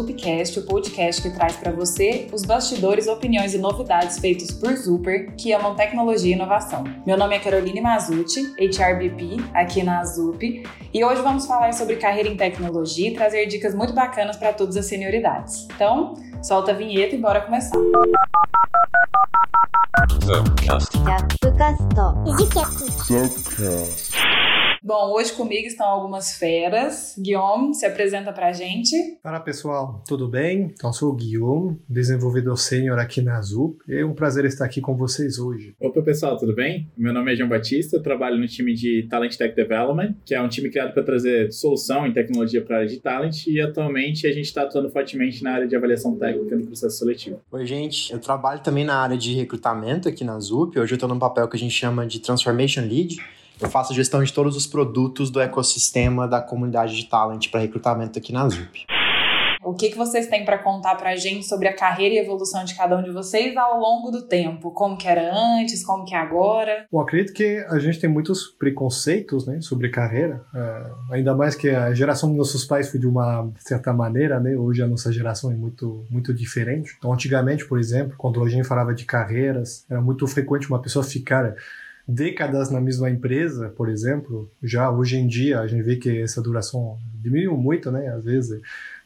Zupcast, o podcast que traz para você os bastidores, opiniões e novidades feitos por Zuper, que amam tecnologia e inovação. Meu nome é Caroline Mazucci, HRBP, aqui na Zup, e hoje vamos falar sobre carreira em tecnologia e trazer dicas muito bacanas para todas as senioridades. Então, solta a vinheta e bora começar. Zupcast. Zupcast. Bom, hoje comigo estão algumas feras. Guillaume, se apresenta pra gente. Fala pessoal, tudo bem? Então, sou o Guillaume, desenvolvedor sênior aqui na Azul. É um prazer estar aqui com vocês hoje. Opa pessoal, tudo bem? Meu nome é João Batista, trabalho no time de Talent Tech Development, que é um time criado para trazer solução em tecnologia para a área de talent e atualmente a gente está atuando fortemente na área de avaliação técnica no processo seletivo. Oi gente, eu trabalho também na área de recrutamento aqui na Zup. Hoje eu estou num papel que a gente chama de Transformation Lead eu faço gestão de todos os produtos do ecossistema da comunidade de talent para recrutamento aqui na Zup. O que, que vocês têm para contar para a gente sobre a carreira e evolução de cada um de vocês ao longo do tempo? Como que era antes, como que é agora? Bom, acredito que a gente tem muitos preconceitos né, sobre carreira, é, ainda mais que a geração dos nossos pais foi de uma certa maneira, né? Hoje a nossa geração é muito, muito diferente. Então, antigamente, por exemplo, quando a gente falava de carreiras, era muito frequente uma pessoa ficar décadas na mesma empresa, por exemplo, já hoje em dia a gente vê que essa duração diminuiu muito, né? Às vezes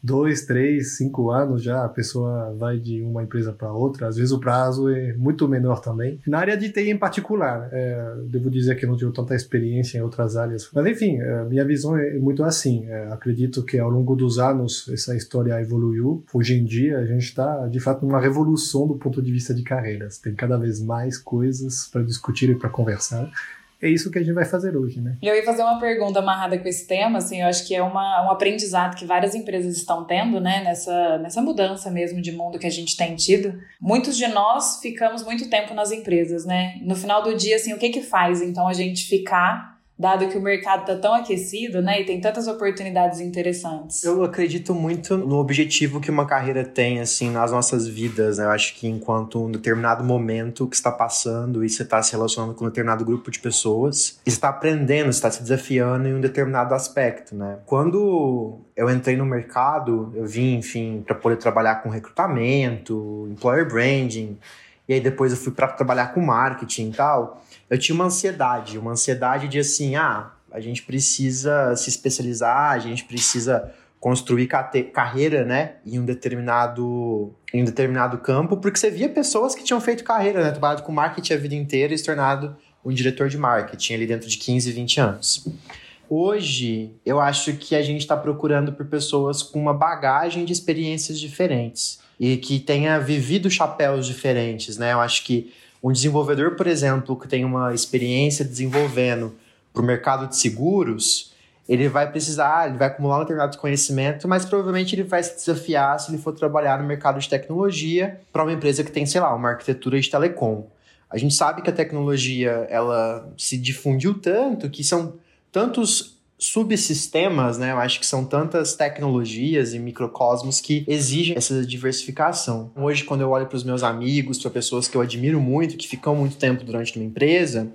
dois, três, cinco anos já a pessoa vai de uma empresa para outra. Às vezes o prazo é muito menor também. Na área de TI em particular, é, devo dizer que não tive tanta experiência em outras áreas. Mas enfim, é, minha visão é muito assim. É, acredito que ao longo dos anos essa história evoluiu. Hoje em dia a gente está de fato numa revolução do ponto de vista de carreiras. Tem cada vez mais coisas para discutir e para conversar é isso que a gente vai fazer hoje, né? Eu ia fazer uma pergunta amarrada com esse tema, assim, eu acho que é uma, um aprendizado que várias empresas estão tendo, né, nessa, nessa mudança mesmo de mundo que a gente tem tido. Muitos de nós ficamos muito tempo nas empresas, né? No final do dia, assim, o que que faz, então, a gente ficar dado que o mercado está tão aquecido, né, e tem tantas oportunidades interessantes. Eu acredito muito no objetivo que uma carreira tem, assim, nas nossas vidas, né? Eu acho que enquanto um determinado momento que está passando e você está se relacionando com um determinado grupo de pessoas, está aprendendo, está se desafiando em um determinado aspecto, né? Quando eu entrei no mercado, eu vim, enfim, para poder trabalhar com recrutamento, employer branding, e aí depois eu fui para trabalhar com marketing e tal eu tinha uma ansiedade, uma ansiedade de assim, ah, a gente precisa se especializar, a gente precisa construir carreira, né, em um determinado em um determinado campo, porque você via pessoas que tinham feito carreira, né, trabalhado com marketing a vida inteira e se tornado um diretor de marketing ali dentro de 15, 20 anos. Hoje, eu acho que a gente está procurando por pessoas com uma bagagem de experiências diferentes e que tenha vivido chapéus diferentes, né? Eu acho que um desenvolvedor, por exemplo, que tem uma experiência desenvolvendo para o mercado de seguros, ele vai precisar, ele vai acumular um determinado conhecimento, mas provavelmente ele vai se desafiar se ele for trabalhar no mercado de tecnologia para uma empresa que tem, sei lá, uma arquitetura de telecom. A gente sabe que a tecnologia ela se difundiu tanto que são tantos subsistemas, né? Eu acho que são tantas tecnologias e microcosmos que exigem essa diversificação. Hoje, quando eu olho para os meus amigos, para pessoas que eu admiro muito, que ficam muito tempo durante uma empresa,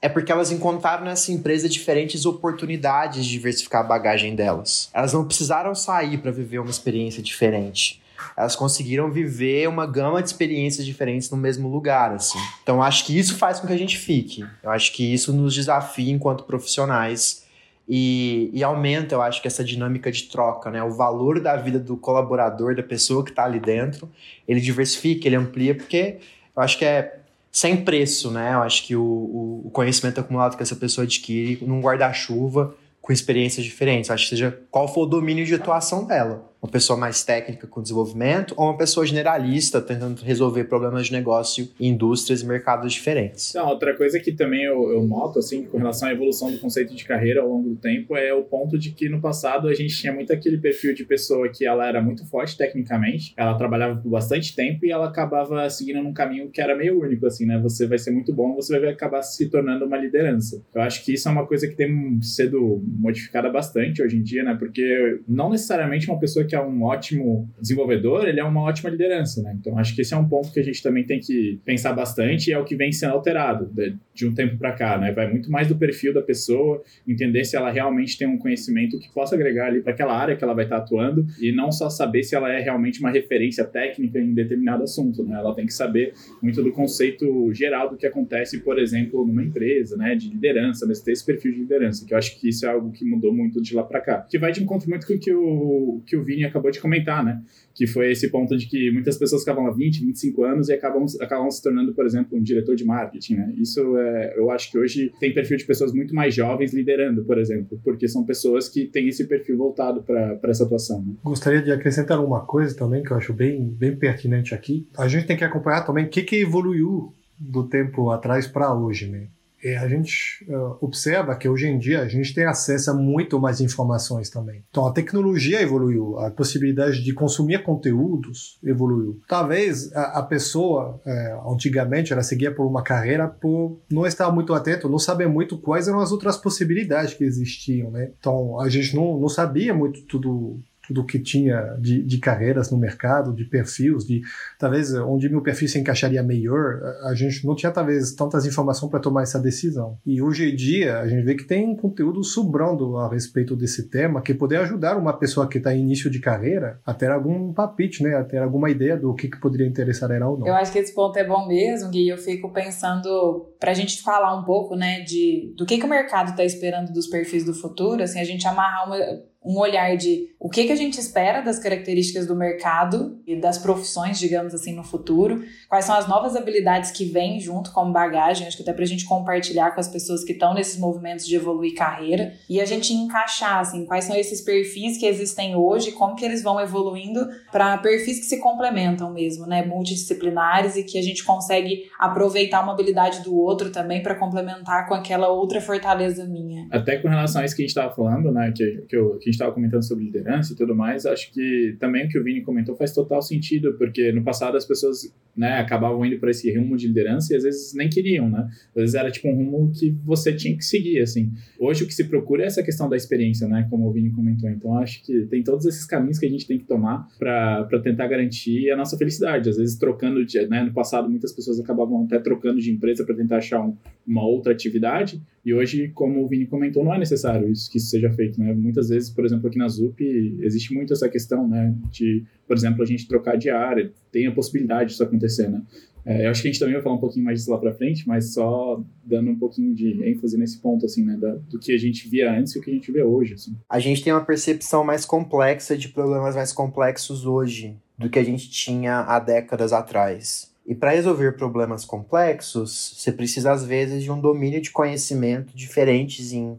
é porque elas encontraram nessa empresa diferentes oportunidades de diversificar a bagagem delas. Elas não precisaram sair para viver uma experiência diferente. Elas conseguiram viver uma gama de experiências diferentes no mesmo lugar, assim. Então, acho que isso faz com que a gente fique. Eu acho que isso nos desafia enquanto profissionais e, e, aumenta, eu acho que essa dinâmica de troca, né? O valor da vida do colaborador, da pessoa que está ali dentro, ele diversifica, ele amplia, porque eu acho que é sem preço, né? Eu acho que o, o conhecimento acumulado que essa pessoa adquire num guarda-chuva com experiências diferentes. Eu acho que seja qual for o domínio de atuação dela uma pessoa mais técnica com desenvolvimento ou uma pessoa generalista tentando resolver problemas de negócio em indústrias e mercados diferentes. Não, outra coisa que também eu, eu, noto, assim, com relação à evolução do conceito de carreira ao longo do tempo, é o ponto de que no passado a gente tinha muito aquele perfil de pessoa que ela era muito forte tecnicamente, ela trabalhava por bastante tempo e ela acabava seguindo num caminho que era meio único, assim, né? Você vai ser muito bom, você vai acabar se tornando uma liderança. Eu acho que isso é uma coisa que tem sido modificada bastante hoje em dia, né? Porque não necessariamente uma pessoa que que é um ótimo desenvolvedor, ele é uma ótima liderança, né? Então acho que esse é um ponto que a gente também tem que pensar bastante e é o que vem sendo alterado de, de um tempo para cá, né? Vai muito mais do perfil da pessoa, entender se ela realmente tem um conhecimento que possa agregar ali para aquela área que ela vai estar atuando e não só saber se ela é realmente uma referência técnica em determinado assunto, né? Ela tem que saber muito do conceito geral do que acontece, por exemplo, numa empresa, né? De liderança, mas ter esse perfil de liderança, que eu acho que isso é algo que mudou muito de lá para cá. Que vai de encontro muito com o que o, que o Vini acabou de comentar, né? Que foi esse ponto de que muitas pessoas ficavam lá 20, 25 anos e acabam, acabam se tornando, por exemplo, um diretor de marketing, né? Isso é, eu acho que hoje tem perfil de pessoas muito mais jovens liderando, por exemplo, porque são pessoas que têm esse perfil voltado para essa atuação. Né? Gostaria de acrescentar uma coisa também que eu acho bem, bem pertinente aqui. A gente tem que acompanhar também o que, que evoluiu do tempo atrás para hoje, né? É, a gente uh, observa que hoje em dia a gente tem acesso a muito mais informações também. Então a tecnologia evoluiu, a possibilidade de consumir conteúdos evoluiu. Talvez a, a pessoa, é, antigamente, ela seguia por uma carreira por não estar muito atento, não saber muito quais eram as outras possibilidades que existiam, né? Então a gente não, não sabia muito tudo tudo que tinha de, de carreiras no mercado, de perfis, de talvez onde meu perfil se encaixaria melhor, a gente não tinha talvez tantas informações para tomar essa decisão. E hoje em dia a gente vê que tem conteúdo sobrando a respeito desse tema que poder ajudar uma pessoa que está em início de carreira a ter algum palpite, né, a ter alguma ideia do que, que poderia interessar ela ou não. Eu acho que esse ponto é bom mesmo, Gui. Eu fico pensando para a gente falar um pouco, né, de do que, que o mercado está esperando dos perfis do futuro, assim, a gente amarrar uma um olhar de o que, que a gente espera das características do mercado e das profissões, digamos assim, no futuro, quais são as novas habilidades que vêm junto como bagagem, acho que até para a gente compartilhar com as pessoas que estão nesses movimentos de evoluir carreira e a gente encaixar, assim, quais são esses perfis que existem hoje, como que eles vão evoluindo para perfis que se complementam mesmo, né, multidisciplinares e que a gente consegue aproveitar uma habilidade do outro também para complementar com aquela outra fortaleza minha. Até com relação a isso que a gente estava falando, né, que, que, eu, que gente estava comentando sobre liderança e tudo mais, acho que também o que o Vini comentou faz total sentido, porque no passado as pessoas né, acabavam indo para esse rumo de liderança e às vezes nem queriam, né? Às vezes era tipo um rumo que você tinha que seguir, assim. Hoje o que se procura é essa questão da experiência, né? Como o Vini comentou. Então acho que tem todos esses caminhos que a gente tem que tomar para tentar garantir a nossa felicidade. Às vezes trocando de, né? No passado muitas pessoas acabavam até trocando de empresa para tentar achar um, uma outra atividade e hoje, como o Vini comentou, não é necessário isso, que isso seja feito, né? Muitas vezes, por exemplo, aqui na ZUP, existe muito essa questão, né? De, por exemplo, a gente trocar de área, tem a possibilidade disso acontecer, né? É, eu acho que a gente também vai falar um pouquinho mais disso lá para frente, mas só dando um pouquinho de ênfase nesse ponto, assim, né, da, do que a gente via antes e o que a gente vê hoje, assim. A gente tem uma percepção mais complexa de problemas mais complexos hoje do que a gente tinha há décadas atrás. E para resolver problemas complexos, você precisa, às vezes, de um domínio de conhecimento diferentes em,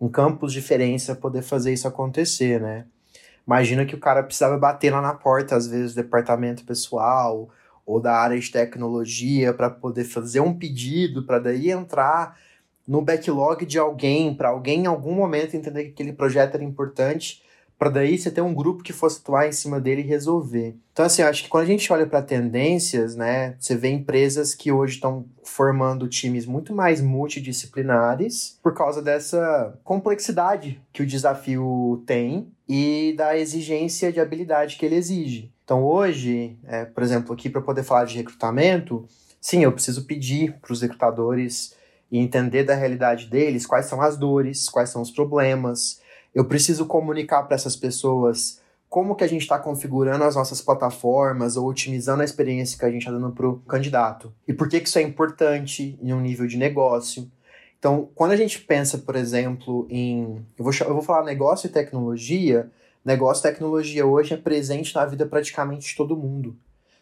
em campos diferentes para poder fazer isso acontecer, né? Imagina que o cara precisava bater lá na porta, às vezes, do departamento pessoal ou da área de tecnologia para poder fazer um pedido, para daí entrar no backlog de alguém, para alguém em algum momento entender que aquele projeto era importante para daí você ter um grupo que fosse atuar em cima dele e resolver. Então, assim, eu acho que quando a gente olha para tendências, né, você vê empresas que hoje estão formando times muito mais multidisciplinares por causa dessa complexidade que o desafio tem e da exigência de habilidade que ele exige. Então, hoje, é, por exemplo, aqui para poder falar de recrutamento, sim, eu preciso pedir para os recrutadores e entender da realidade deles quais são as dores, quais são os problemas, eu preciso comunicar para essas pessoas como que a gente está configurando as nossas plataformas ou otimizando a experiência que a gente está dando para o candidato. E por que, que isso é importante em um nível de negócio. Então, quando a gente pensa, por exemplo, em. Eu vou, eu vou falar negócio e tecnologia. Negócio e tecnologia hoje é presente na vida praticamente de todo mundo.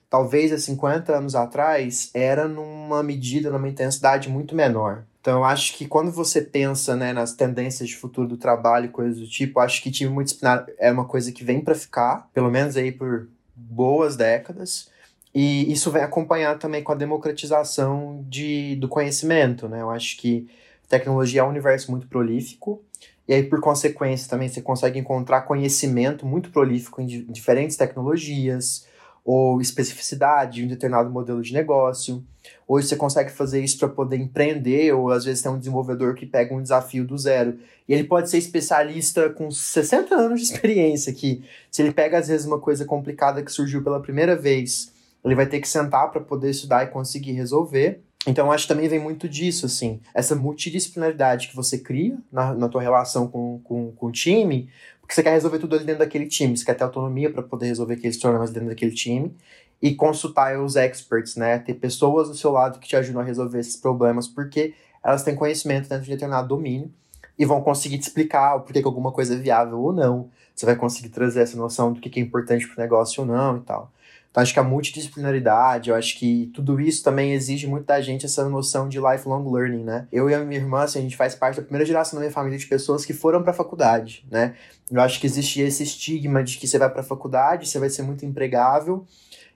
Talvez há 50 anos atrás era numa medida, numa intensidade muito menor. Então, eu acho que quando você pensa né, nas tendências de futuro do trabalho e coisas do tipo, acho que time multidisciplinar é uma coisa que vem para ficar, pelo menos aí por boas décadas. E isso vem acompanhado também com a democratização de, do conhecimento, né? Eu acho que tecnologia é um universo muito prolífico, e aí, por consequência, também você consegue encontrar conhecimento muito prolífico em diferentes tecnologias, ou especificidade de um determinado modelo de negócio. Hoje você consegue fazer isso para poder empreender, ou às vezes tem um desenvolvedor que pega um desafio do zero. E ele pode ser especialista com 60 anos de experiência, que se ele pega às vezes uma coisa complicada que surgiu pela primeira vez, ele vai ter que sentar para poder estudar e conseguir resolver. Então, acho que também vem muito disso, assim, essa multidisciplinaridade que você cria na, na tua relação com, com, com o time, porque você quer resolver tudo ali dentro daquele time, você quer ter autonomia para poder resolver aqueles problemas dentro daquele time e consultar os experts, né? Ter pessoas do seu lado que te ajudam a resolver esses problemas, porque elas têm conhecimento dentro de determinado domínio e vão conseguir te explicar o porquê que alguma coisa é viável ou não. Você vai conseguir trazer essa noção do que é importante para o negócio ou não e tal. Então, acho que a multidisciplinaridade, eu acho que tudo isso também exige muito da gente essa noção de lifelong learning, né? Eu e a minha irmã, assim, a gente faz parte da primeira geração da minha família de pessoas que foram para a faculdade, né? Eu acho que existia esse estigma de que você vai para a faculdade, você vai ser muito empregável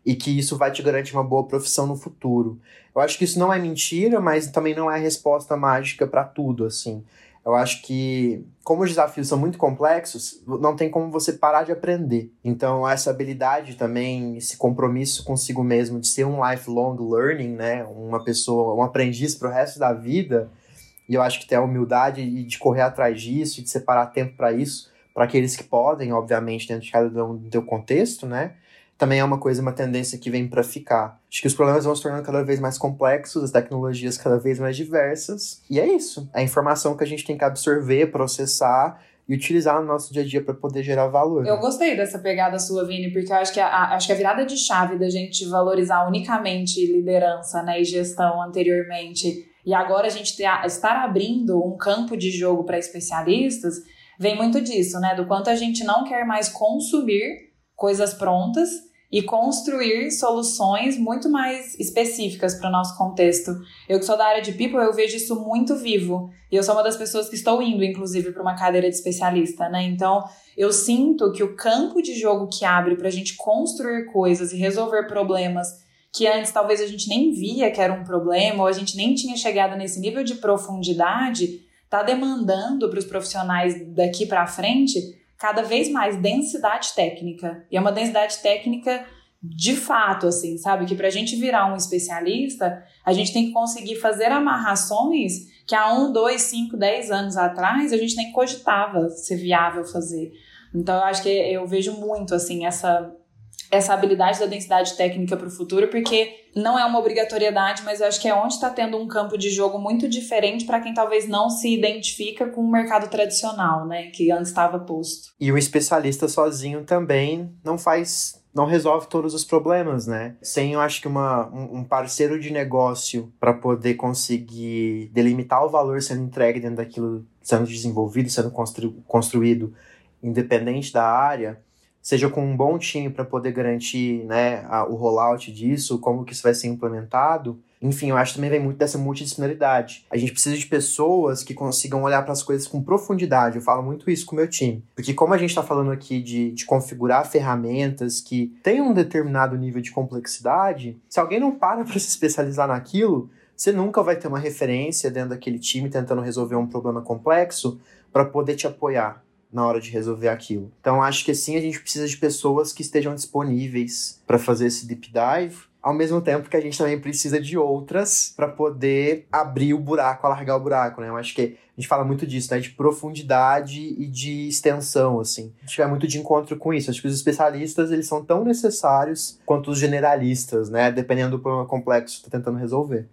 e que isso vai te garantir uma boa profissão no futuro. Eu acho que isso não é mentira, mas também não é a resposta mágica para tudo, assim. Eu acho que, como os desafios são muito complexos, não tem como você parar de aprender. Então, essa habilidade também, esse compromisso consigo mesmo de ser um lifelong learning, né? Uma pessoa, um aprendiz para o resto da vida. E eu acho que ter a humildade de correr atrás disso, de separar tempo para isso, para aqueles que podem, obviamente, dentro de cada um do teu contexto, né? Também é uma coisa, uma tendência que vem para ficar. Acho que os problemas vão se tornando cada vez mais complexos, as tecnologias cada vez mais diversas. E é isso. É a informação que a gente tem que absorver, processar e utilizar no nosso dia a dia para poder gerar valor. Eu gostei dessa pegada sua, Vini, porque eu acho que a, acho que a virada de chave da gente valorizar unicamente liderança né, e gestão anteriormente, e agora a gente ter, estar abrindo um campo de jogo para especialistas, vem muito disso, né? Do quanto a gente não quer mais consumir coisas prontas e construir soluções muito mais específicas para o nosso contexto. Eu que sou da área de people, eu vejo isso muito vivo. E eu sou uma das pessoas que estou indo, inclusive, para uma cadeira de especialista, né? Então, eu sinto que o campo de jogo que abre para a gente construir coisas e resolver problemas que antes talvez a gente nem via que era um problema, ou a gente nem tinha chegado nesse nível de profundidade, está demandando para os profissionais daqui para frente cada vez mais densidade técnica. E é uma densidade técnica de fato, assim, sabe? Que para a gente virar um especialista, a gente tem que conseguir fazer amarrações que há um, dois, cinco, dez anos atrás a gente nem cogitava ser viável fazer. Então, eu acho que eu vejo muito, assim, essa essa habilidade da densidade técnica para o futuro, porque não é uma obrigatoriedade, mas eu acho que é onde está tendo um campo de jogo muito diferente para quem talvez não se identifica com o mercado tradicional, né, que antes estava posto. E o especialista sozinho também não faz não resolve todos os problemas, né? Sem, eu acho que uma, um parceiro de negócio para poder conseguir delimitar o valor sendo entregue dentro daquilo sendo desenvolvido, sendo constru, construído, independente da área, seja com um bom time para poder garantir né, a, o rollout disso, como que isso vai ser implementado. Enfim, eu acho que também vem muito dessa multidisciplinaridade. A gente precisa de pessoas que consigam olhar para as coisas com profundidade. Eu falo muito isso com o meu time. Porque como a gente está falando aqui de, de configurar ferramentas que têm um determinado nível de complexidade, se alguém não para para se especializar naquilo, você nunca vai ter uma referência dentro daquele time tentando resolver um problema complexo para poder te apoiar na hora de resolver aquilo. Então acho que assim a gente precisa de pessoas que estejam disponíveis para fazer esse deep dive, ao mesmo tempo que a gente também precisa de outras para poder abrir o buraco, alargar o buraco, né? Eu acho que a gente fala muito disso, né? De profundidade e de extensão, assim. A gente vai muito de encontro com isso. Acho que os especialistas, eles são tão necessários quanto os generalistas, né? Dependendo do problema complexo que está tentando resolver.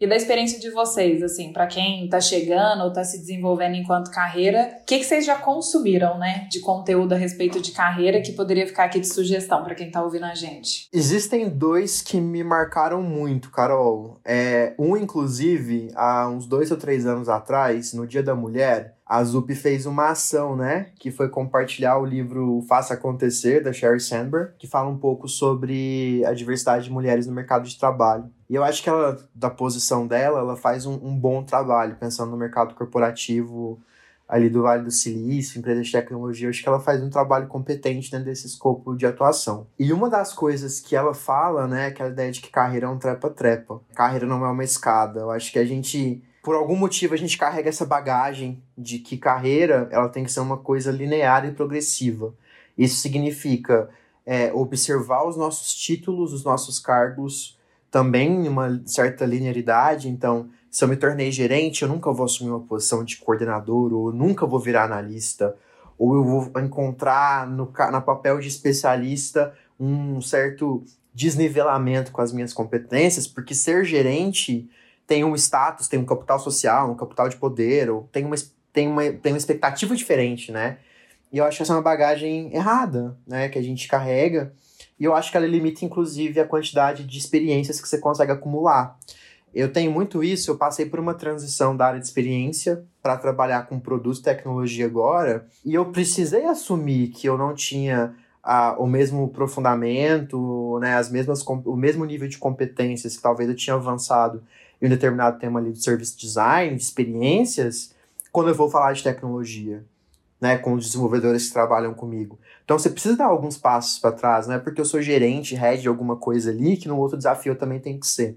E da experiência de vocês, assim, para quem tá chegando ou tá se desenvolvendo enquanto carreira, o que, que vocês já consumiram, né, de conteúdo a respeito de carreira que poderia ficar aqui de sugestão para quem tá ouvindo a gente? Existem dois que me marcaram muito, Carol. É, um, inclusive, há uns dois ou três anos atrás, no Dia da Mulher, a ZUP fez uma ação, né? Que foi compartilhar o livro Faça Acontecer, da Sherry Sandberg, que fala um pouco sobre a diversidade de mulheres no mercado de trabalho. E eu acho que ela, da posição dela, ela faz um, um bom trabalho, pensando no mercado corporativo ali do Vale do Silício, empresas de tecnologia, eu acho que ela faz um trabalho competente dentro desse escopo de atuação. E uma das coisas que ela fala, né, é aquela ideia de que carreira é um trepa-trepa. Carreira não é uma escada. Eu acho que a gente por algum motivo a gente carrega essa bagagem de que carreira ela tem que ser uma coisa linear e progressiva. Isso significa é, observar os nossos títulos, os nossos cargos também uma certa linearidade. Então, se eu me tornei gerente, eu nunca vou assumir uma posição de coordenador, ou nunca vou virar analista, ou eu vou encontrar no na papel de especialista um certo desnivelamento com as minhas competências, porque ser gerente tem um status, tem um capital social, um capital de poder, ou tem uma, tem uma, tem uma expectativa diferente, né? E eu acho que essa é uma bagagem errada, né? Que a gente carrega. E eu acho que ela limita, inclusive, a quantidade de experiências que você consegue acumular. Eu tenho muito isso, eu passei por uma transição da área de experiência para trabalhar com produto e tecnologia agora, e eu precisei assumir que eu não tinha a, o mesmo aprofundamento, né, as mesmas, o mesmo nível de competências que talvez eu tinha avançado em um determinado tema ali de service design, de experiências, quando eu vou falar de tecnologia, né, com os desenvolvedores que trabalham comigo. Então você precisa dar alguns passos para trás, não é porque eu sou gerente, head de alguma coisa ali, que no outro desafio eu também tenho que ser.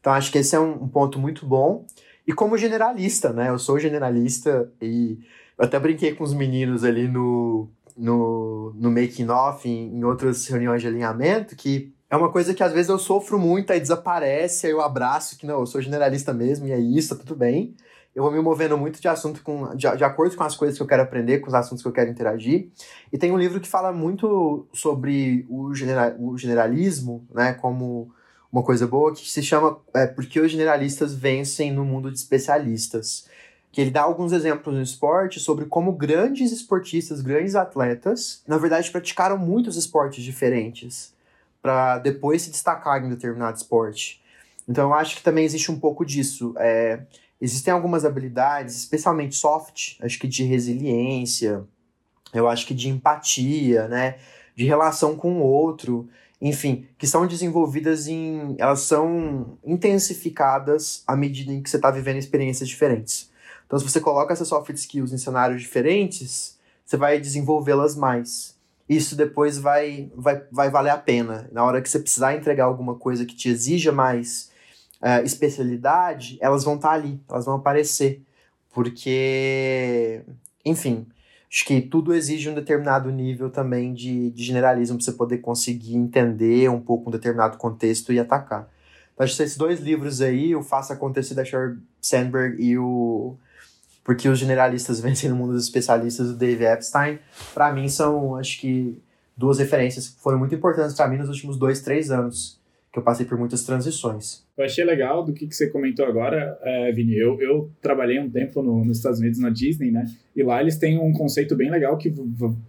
Então acho que esse é um, um ponto muito bom. E como generalista, né, eu sou generalista e eu até brinquei com os meninos ali no, no, no making off, em, em outras reuniões de alinhamento, que é uma coisa que às vezes eu sofro muito, aí desaparece, aí eu abraço que não, eu sou generalista mesmo, e é isso, tá tudo bem. Eu vou me movendo muito de assunto com, de, de acordo com as coisas que eu quero aprender, com os assuntos que eu quero interagir. E tem um livro que fala muito sobre o, genera, o generalismo, né, como uma coisa boa, que se chama é, Porque os Generalistas Vencem no Mundo de Especialistas que ele dá alguns exemplos no esporte sobre como grandes esportistas, grandes atletas, na verdade praticaram muitos esportes diferentes para depois se destacar em determinado esporte. Então eu acho que também existe um pouco disso. É, existem algumas habilidades, especialmente soft, acho que de resiliência, eu acho que de empatia, né, de relação com o outro, enfim, que são desenvolvidas em, elas são intensificadas à medida em que você está vivendo experiências diferentes. Então, se você coloca essas soft skills em cenários diferentes, você vai desenvolvê-las mais. Isso depois vai, vai, vai valer a pena. Na hora que você precisar entregar alguma coisa que te exija mais uh, especialidade, elas vão estar tá ali, elas vão aparecer. Porque, enfim, acho que tudo exige um determinado nível também de, de generalismo para você poder conseguir entender um pouco um determinado contexto e atacar. Então, acho que esses dois livros aí, o Faça Acontecer da Sheryl Sandberg e o porque os generalistas vencem no mundo dos especialistas do Dave Epstein, para mim são, acho que, duas referências que foram muito importantes para mim nos últimos dois, três anos, que eu passei por muitas transições. Eu achei legal do que, que você comentou agora, é, Vini. Eu, eu trabalhei um tempo no, nos Estados Unidos, na Disney, né? E lá eles têm um conceito bem legal que,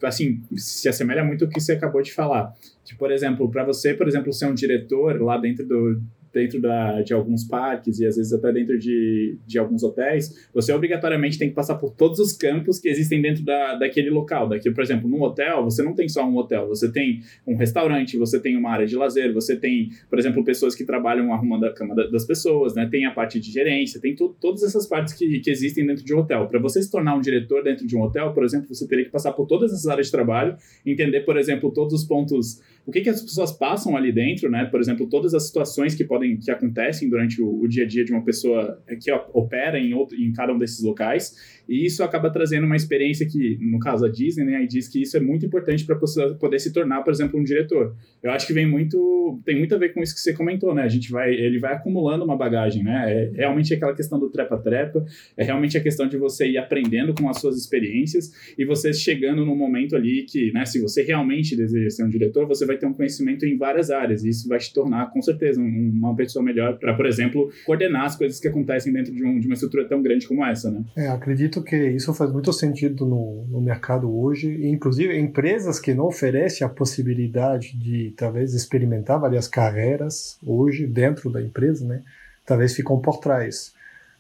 assim, se assemelha muito ao que você acabou de falar. Que, por exemplo, para você, por exemplo, ser um diretor lá dentro do, dentro da, de alguns parques e às vezes até dentro de, de alguns hotéis, você obrigatoriamente tem que passar por todos os campos que existem dentro da, daquele local. Daqui, por exemplo, num hotel, você não tem só um hotel, você tem um restaurante, você tem uma área de lazer, você tem, por exemplo, pessoas que trabalham arrumando a cama das pessoas, né? Tem a parte de gerência, tem tu, todas essas partes que, que existem dentro de um hotel. Para você se tornar um diretor dentro de um hotel, por exemplo, você teria que passar por todas essas áreas de trabalho, entender, por exemplo, todos os pontos, o que, que as pessoas passam ali dentro, né? Por exemplo, todas as situações que podem que acontecem durante o, o dia a dia de uma pessoa que opera em, outro, em cada um desses locais e isso acaba trazendo uma experiência que, no caso a Disney, né, diz que isso é muito importante para poder se tornar, por exemplo, um diretor. Eu acho que vem muito, tem muito a ver com isso que você comentou, né? A gente vai, ele vai acumulando uma bagagem, né? É realmente aquela questão do trepa-trepa, é realmente a questão de você ir aprendendo com as suas experiências e você chegando num momento ali que, né, se você realmente deseja ser um diretor, você vai ter um conhecimento em várias áreas e isso vai te tornar, com certeza, uma pessoa melhor para, por exemplo, coordenar as coisas que acontecem dentro de, um, de uma estrutura tão grande como essa, né? É, acredito que isso faz muito sentido no, no mercado hoje, e, inclusive empresas que não oferecem a possibilidade de talvez experimentar várias carreiras hoje dentro da empresa, né? Talvez ficam por trás.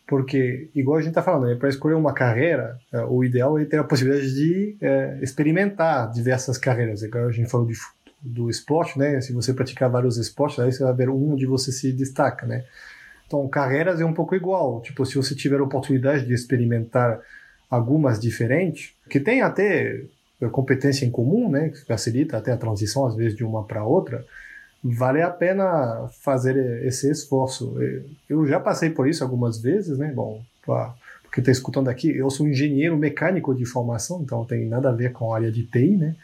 Porque, igual a gente está falando, né, para escolher uma carreira, é, o ideal é ter a possibilidade de é, experimentar diversas carreiras. Igual a gente falou de, do esporte, né? Se você praticar vários esportes, aí você vai ver um onde você se destaca, né? Então, carreiras é um pouco igual. Tipo, se você tiver a oportunidade de experimentar algumas diferentes, que tem até competência em comum, né, que facilita até a transição às vezes de uma para outra, vale a pena fazer esse esforço. Eu já passei por isso algumas vezes, né? Bom, porque está escutando aqui, eu sou engenheiro mecânico de formação, então não tem nada a ver com a área de TI, né?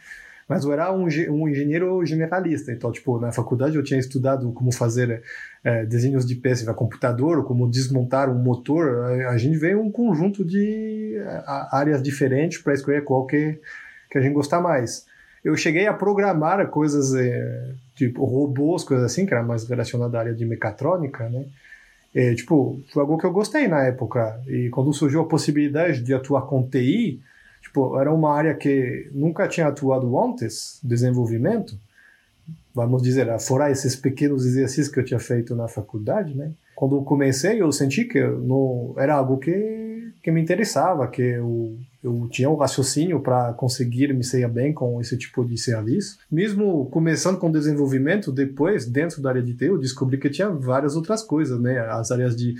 Mas eu era um, um engenheiro generalista, então, tipo, na faculdade eu tinha estudado como fazer é, desenhos de peças para computador, como desmontar um motor. A, a gente veio um conjunto de áreas diferentes para escolher qual que, que a gente gostar mais. Eu cheguei a programar coisas, é, tipo robôs, coisas assim, que era mais relacionado à área de mecatrônica, né? É, tipo, foi algo que eu gostei na época. E quando surgiu a possibilidade de atuar com TI, tipo, era uma área que nunca tinha atuado antes, desenvolvimento, vamos dizer, fora esses pequenos exercícios que eu tinha feito na faculdade, né? Quando eu comecei, eu senti que não era algo que, que me interessava, que eu, eu tinha um raciocínio para conseguir me sair bem com esse tipo de serviço. Mesmo começando com desenvolvimento, depois, dentro da área de TI, eu descobri que tinha várias outras coisas, né? As áreas de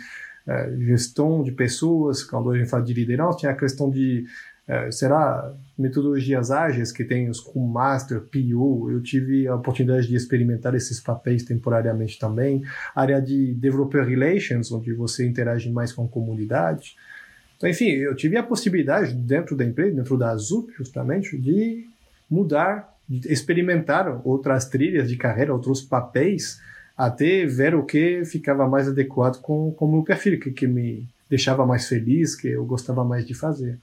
é, gestão de pessoas, quando a gente fala de liderança, tinha a questão de é, será metodologias ágeis que tem os Scrum Master, PO. Eu tive a oportunidade de experimentar esses papéis temporariamente também. Área de Developer Relations, onde você interage mais com a comunidade. Então, enfim, eu tive a possibilidade dentro da empresa, dentro da Azul, justamente, de mudar, de experimentar outras trilhas de carreira, outros papéis, até ver o que ficava mais adequado com, com o meu perfil, que, que me deixava mais feliz, que eu gostava mais de fazer.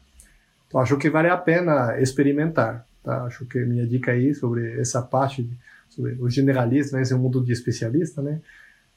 Então, acho que vale a pena experimentar. Tá? Acho que minha dica aí sobre essa parte, sobre o generalista, né, esse mundo de especialista, né,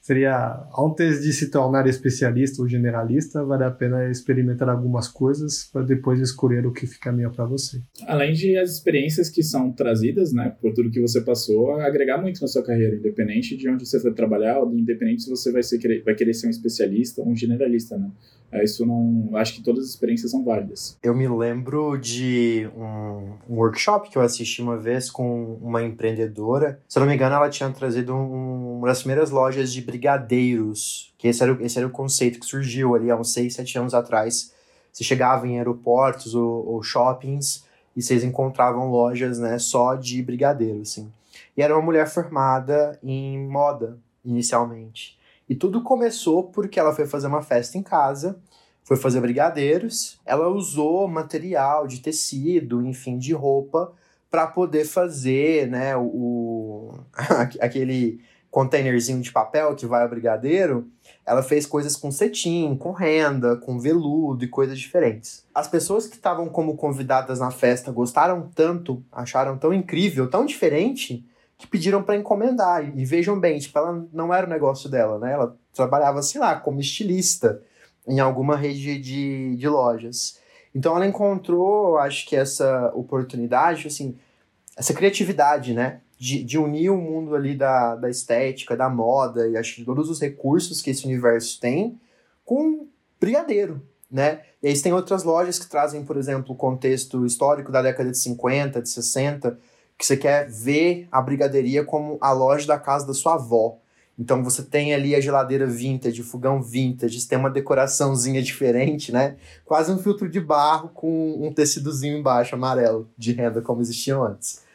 seria, antes de se tornar especialista ou generalista, vale a pena experimentar algumas coisas para depois escolher o que fica melhor para você. Além de as experiências que são trazidas, né, por tudo que você passou, agregar muito na sua carreira, independente de onde você for trabalhar, independente se você vai, ser, vai querer ser um especialista ou um generalista, né. É, isso não. Acho que todas as experiências são válidas. Eu me lembro de um, um, workshop que eu assisti uma vez com uma empreendedora. Se eu não me engano, ela tinha trazido um, uma das primeiras lojas de brigadeiros. Que esse era, o, esse era o conceito que surgiu ali há uns 6, 7 anos atrás. Você chegava em aeroportos ou, ou shoppings e vocês encontravam lojas né, só de brigadeiro, assim. E era uma mulher formada em moda, inicialmente. E tudo começou porque ela foi fazer uma festa em casa, foi fazer brigadeiros, ela usou material de tecido, enfim, de roupa, para poder fazer, né, o, aquele containerzinho de papel que vai ao brigadeiro, ela fez coisas com cetim, com renda, com veludo e coisas diferentes. As pessoas que estavam como convidadas na festa gostaram tanto, acharam tão incrível, tão diferente, que pediram para encomendar. E vejam bem, tipo, ela não era o negócio dela, né? Ela trabalhava, sei lá, como estilista em alguma rede de, de lojas. Então ela encontrou, acho que essa oportunidade, assim, essa criatividade, né? De, de unir o mundo ali da, da estética, da moda e acho que todos os recursos que esse universo tem com brigadeiro, né? E aí tem outras lojas que trazem, por exemplo, o contexto histórico da década de 50, de 60, que você quer ver a brigadeiria como a loja da casa da sua avó. Então você tem ali a geladeira vintage, o fogão vintage, tem uma decoraçãozinha diferente, né? Quase um filtro de barro com um tecidozinho embaixo amarelo de renda como existia antes.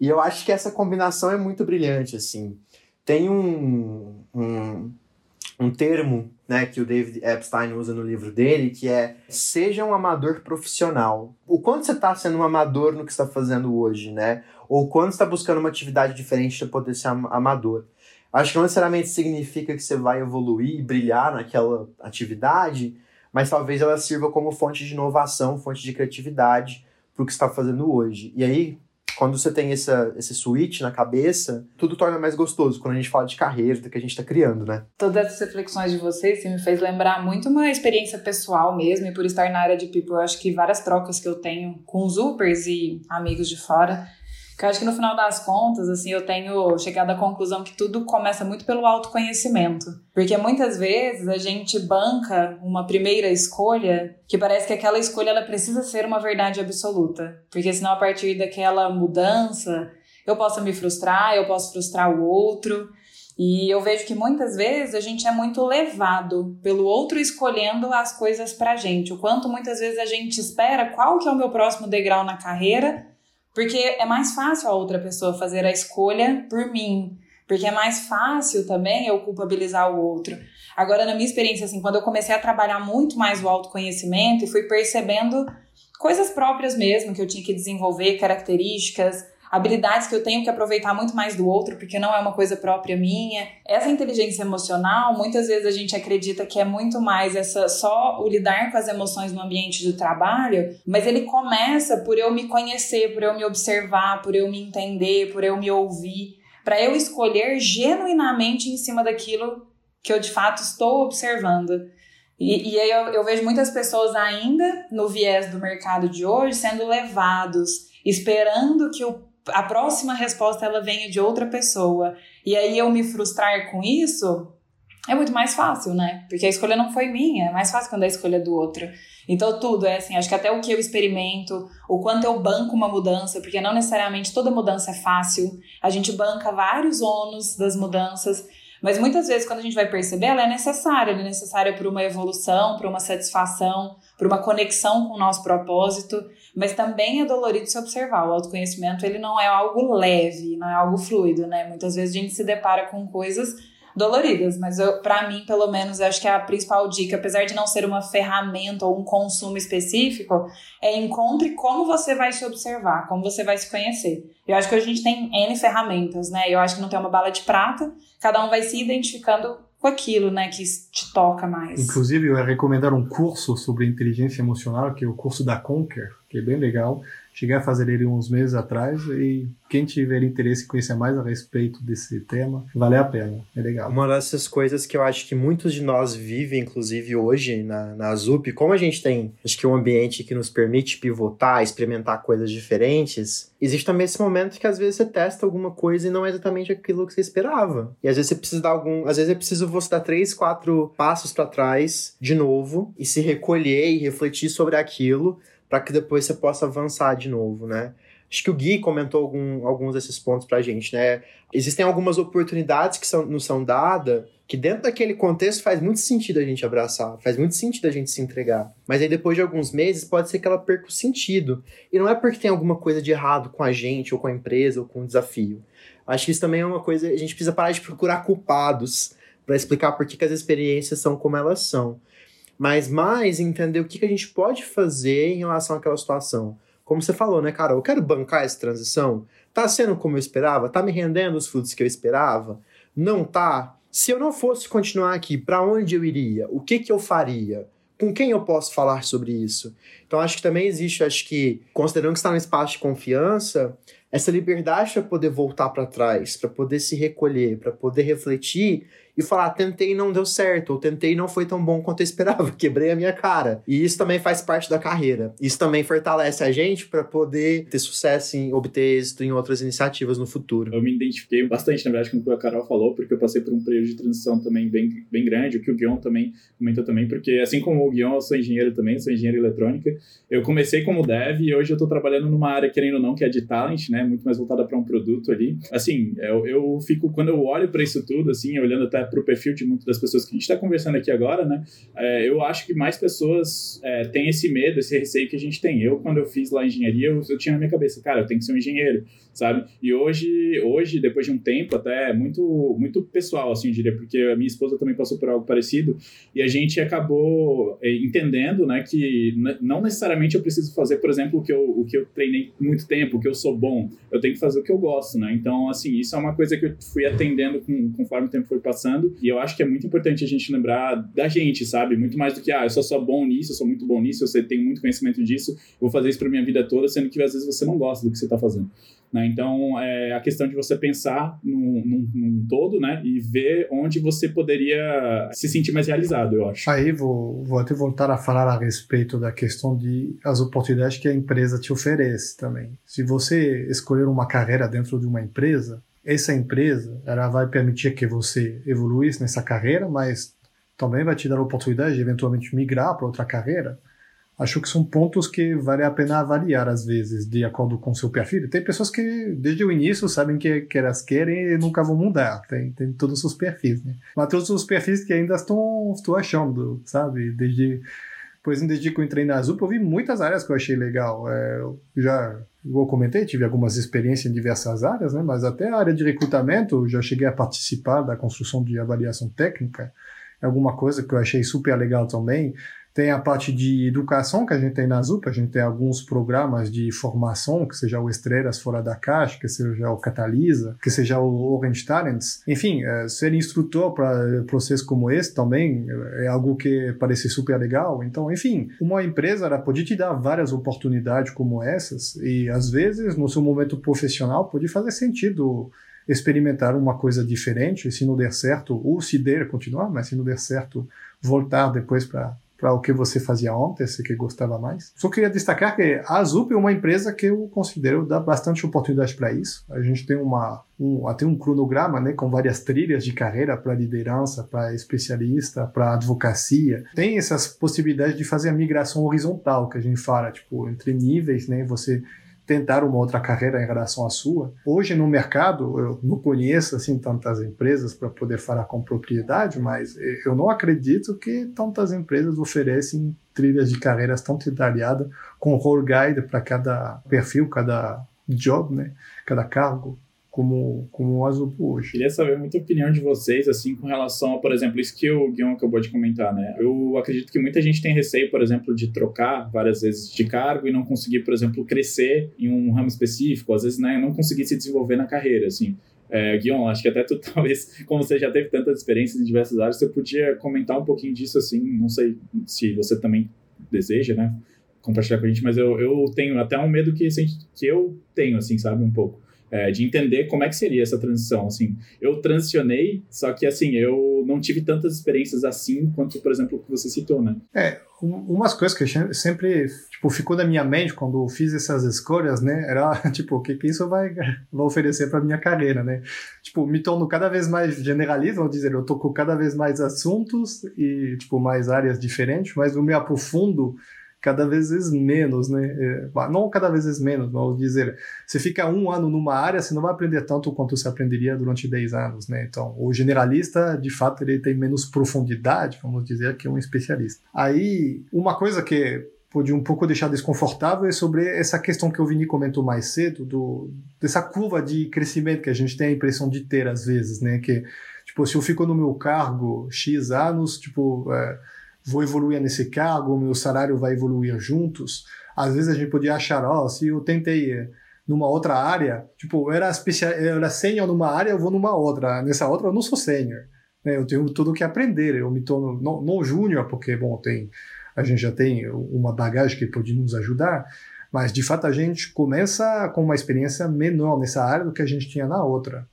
E eu acho que essa combinação é muito brilhante, assim. Tem um, um, um termo né, que o David Epstein usa no livro dele, que é seja um amador profissional. O quanto você está sendo um amador no que está fazendo hoje, né? Ou quando está buscando uma atividade diferente para poder ser amador. Acho que não necessariamente significa que você vai evoluir e brilhar naquela atividade, mas talvez ela sirva como fonte de inovação, fonte de criatividade para o que está fazendo hoje. E aí, quando você tem essa, esse switch na cabeça, tudo torna mais gostoso quando a gente fala de carreira, do que a gente está criando, né? Todas essas reflexões de vocês me fez lembrar muito uma experiência pessoal mesmo, e por estar na área de people, eu acho que várias trocas que eu tenho com os Upers e amigos de fora que eu acho que no final das contas, assim, eu tenho chegado à conclusão que tudo começa muito pelo autoconhecimento. Porque muitas vezes a gente banca uma primeira escolha que parece que aquela escolha ela precisa ser uma verdade absoluta. Porque senão a partir daquela mudança, eu posso me frustrar, eu posso frustrar o outro. E eu vejo que muitas vezes a gente é muito levado pelo outro escolhendo as coisas pra gente. O quanto muitas vezes a gente espera qual que é o meu próximo degrau na carreira porque é mais fácil a outra pessoa fazer a escolha por mim. Porque é mais fácil também eu culpabilizar o outro. Agora, na minha experiência, assim, quando eu comecei a trabalhar muito mais o autoconhecimento e fui percebendo coisas próprias mesmo que eu tinha que desenvolver, características, habilidades que eu tenho que aproveitar muito mais do outro, porque não é uma coisa própria minha. Essa inteligência emocional, muitas vezes a gente acredita que é muito mais essa só o lidar com as emoções no ambiente do trabalho, mas ele começa por eu me conhecer, por eu me observar, por eu me entender, por eu me ouvir, para eu escolher genuinamente em cima daquilo que eu de fato estou observando. E, e aí eu, eu vejo muitas pessoas ainda no viés do mercado de hoje sendo levados, esperando que o a próxima resposta ela venha de outra pessoa e aí eu me frustrar com isso, é muito mais fácil, né? Porque a escolha não foi minha, é mais fácil quando é a escolha do outro. Então tudo é assim, acho que até o que eu experimento, o quanto eu banco uma mudança, porque não necessariamente toda mudança é fácil. A gente banca vários ônus das mudanças, mas muitas vezes quando a gente vai perceber, ela é necessária, ela é necessária para uma evolução, para uma satisfação, para uma conexão com o nosso propósito, mas também é dolorido se observar. O autoconhecimento ele não é algo leve, não é algo fluido, né? Muitas vezes a gente se depara com coisas doloridas, mas para mim, pelo menos, acho que a principal dica, apesar de não ser uma ferramenta ou um consumo específico, é encontre como você vai se observar, como você vai se conhecer. Eu acho que a gente tem N ferramentas, né? Eu acho que não tem uma bala de prata, cada um vai se identificando com aquilo, né, que te toca mais. Inclusive, eu ia recomendar um curso sobre inteligência emocional, que é o curso da Conquer, que é bem legal. Cheguei a fazer ele uns meses atrás e quem tiver interesse em conhecer mais a respeito desse tema, vale a pena, é legal. Uma dessas coisas que eu acho que muitos de nós vivem, inclusive hoje na, na ZUP, como a gente tem, acho que um ambiente que nos permite pivotar, experimentar coisas diferentes, existe também esse momento que às vezes você testa alguma coisa e não é exatamente aquilo que você esperava. E às vezes você precisa dar algum, às vezes é preciso você dar três, quatro passos para trás de novo e se recolher e refletir sobre aquilo para que depois você possa avançar de novo, né? Acho que o Gui comentou algum, alguns desses pontos pra gente, né? Existem algumas oportunidades que são, nos são dadas que dentro daquele contexto faz muito sentido a gente abraçar, faz muito sentido a gente se entregar. Mas aí depois de alguns meses pode ser que ela perca o sentido. E não é porque tem alguma coisa de errado com a gente, ou com a empresa, ou com o desafio. Acho que isso também é uma coisa, a gente precisa parar de procurar culpados para explicar por que, que as experiências são como elas são mas mais entender o que, que a gente pode fazer em relação àquela situação. Como você falou, né, cara? Eu quero bancar essa transição. Tá sendo como eu esperava? Tá me rendendo os frutos que eu esperava? Não tá? Se eu não fosse continuar aqui, para onde eu iria? O que que eu faria? Com quem eu posso falar sobre isso? Então acho que também existe, acho que considerando que está num espaço de confiança, essa liberdade para poder voltar para trás, para poder se recolher, para poder refletir e falar, tentei e não deu certo, ou tentei e não foi tão bom quanto eu esperava, quebrei a minha cara. E isso também faz parte da carreira. Isso também fortalece a gente para poder ter sucesso em obter êxito em outras iniciativas no futuro. Eu me identifiquei bastante, na verdade, com o que a Carol falou, porque eu passei por um período de transição também bem, bem grande, o que o Guion também comentou também, porque assim como o Guion, eu sou engenheiro também, sou engenheiro eletrônica. Eu comecei como dev e hoje eu estou trabalhando numa área, querendo ou não, que é de talent, né? Muito mais voltada para um produto ali. Assim, eu, eu fico, quando eu olho para isso tudo, assim, olhando até para o perfil de muitas das pessoas que a gente está conversando aqui agora, né? É, eu acho que mais pessoas é, têm esse medo, esse receio que a gente tem. Eu, quando eu fiz lá engenharia, eu, eu tinha na minha cabeça, cara, eu tenho que ser um engenheiro, sabe? E hoje, hoje depois de um tempo, até muito, muito pessoal, assim, eu diria, porque a minha esposa também passou por algo parecido e a gente acabou é, entendendo, né, que não necessariamente eu preciso fazer, por exemplo, o que eu, o que eu treinei muito tempo, o que eu sou bom. Eu tenho que fazer o que eu gosto, né? Então, assim, isso é uma coisa que eu fui atendendo com, conforme o tempo foi passando e eu acho que é muito importante a gente lembrar da gente, sabe? Muito mais do que, ah, eu sou só bom nisso, eu sou muito bom nisso, eu tenho muito conhecimento disso, vou fazer isso para minha vida toda, sendo que às vezes você não gosta do que você está fazendo. Né? Então, é a questão de você pensar num, num, num, todo, né? E ver onde você poderia se sentir mais realizado, eu acho. Aí vou, vou até voltar a falar a respeito da questão de as oportunidades que a empresa te oferece também. Se você escolher uma carreira dentro de uma empresa, essa empresa ela vai permitir que você evoluísse nessa carreira, mas também vai te dar a oportunidade de eventualmente migrar para outra carreira acho que são pontos que vale a pena avaliar às vezes, de acordo com seu perfil. Tem pessoas que desde o início sabem que, que elas querem e nunca vão mudar. Tem, tem todos os perfis, né? Mas todos os perfis que ainda estão, estou achando, sabe? Desde, exemplo, desde que eu entrei na Azul, eu vi muitas áreas que eu achei legal. É, já, eu comentei, tive algumas experiências em diversas áreas, né? Mas até a área de recrutamento, já cheguei a participar da construção de avaliação técnica alguma coisa que eu achei super legal também. Tem a parte de educação que a gente tem na ZUP, a gente tem alguns programas de formação, que seja o Estrelas Fora da Caixa, que seja o Catalisa, que seja o Orange Talents. Enfim, é, ser instrutor para processos como esse também é algo que parece super legal. Então, enfim, uma empresa ela pode te dar várias oportunidades como essas e às vezes no seu momento profissional pode fazer sentido experimentar uma coisa diferente, se não der certo, ou se der, continuar, mas se não der certo, voltar depois para para o que você fazia ontem, se que gostava mais. Só queria destacar que a Azup é uma empresa que eu considero dá bastante oportunidade para isso. A gente tem uma um, até um cronograma, né, com várias trilhas de carreira para liderança, para especialista, para advocacia. Tem essas possibilidades de fazer a migração horizontal que a gente fala, tipo, entre níveis, né, você tentar uma outra carreira em relação à sua. Hoje no mercado, eu não conheço assim tantas empresas para poder falar com propriedade, mas eu não acredito que tantas empresas oferecem trilhas de carreiras tão detalhadas com role guide para cada perfil, cada job, né, cada cargo como, como o Azul hoje. Queria saber muita opinião de vocês, assim, com relação a, por exemplo, isso que o Guion acabou de comentar, né? Eu acredito que muita gente tem receio, por exemplo, de trocar várias vezes de cargo e não conseguir, por exemplo, crescer em um ramo específico, às vezes né, não conseguir se desenvolver na carreira, assim. É, Guion, acho que até tu, talvez, como você já teve tantas experiências em diversas áreas, você podia comentar um pouquinho disso, assim, não sei se você também deseja, né? Compartilhar com a gente, mas eu, eu tenho até um medo que, que eu tenho, assim, sabe, um pouco é, de entender como é que seria essa transição. Assim, eu transicionei, só que assim eu não tive tantas experiências assim quanto, por exemplo, o que você citou, né? É, umas coisas que sempre tipo ficou na minha mente quando eu fiz essas escolhas, né? Era tipo o que que isso vai, vai oferecer para minha carreira, né? Tipo me torno cada vez mais generalista, vou dizer, eu toco cada vez mais assuntos e tipo mais áreas diferentes, mas eu me aprofundo cada vez menos, né? É, não cada vez menos, mas dizer, você fica um ano numa área, você não vai aprender tanto quanto você aprenderia durante 10 anos, né? Então, o generalista, de fato, ele tem menos profundidade, vamos dizer, que um especialista. Aí, uma coisa que pode um pouco deixar desconfortável é sobre essa questão que o Vini comentou mais cedo, do, dessa curva de crescimento que a gente tem a impressão de ter às vezes, né? Que, tipo, se eu fico no meu cargo X anos, tipo... É, vou evoluir nesse cargo, meu salário vai evoluir juntos. Às vezes a gente podia achar, ó, oh, se eu tentei eh, numa outra área, tipo, eu era, especial, eu era sênior numa área, eu vou numa outra. Nessa outra eu não sou sênior. Né? Eu tenho tudo que aprender. Eu me torno, não, não júnior, porque, bom, tem, a gente já tem uma bagagem que pode nos ajudar, mas de fato a gente começa com uma experiência menor nessa área do que a gente tinha na outra.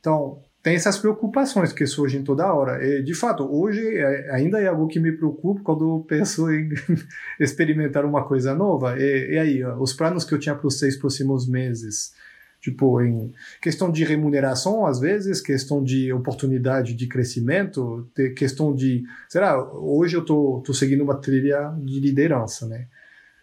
Então, tem essas preocupações que surgem toda hora. E, de fato, hoje é, ainda é algo que me preocupa quando penso em experimentar uma coisa nova. E, e aí, os planos que eu tinha para os seis próximos meses, tipo, em questão de remuneração, às vezes, questão de oportunidade de crescimento, questão de, será, hoje eu tô, tô seguindo uma trilha de liderança, né?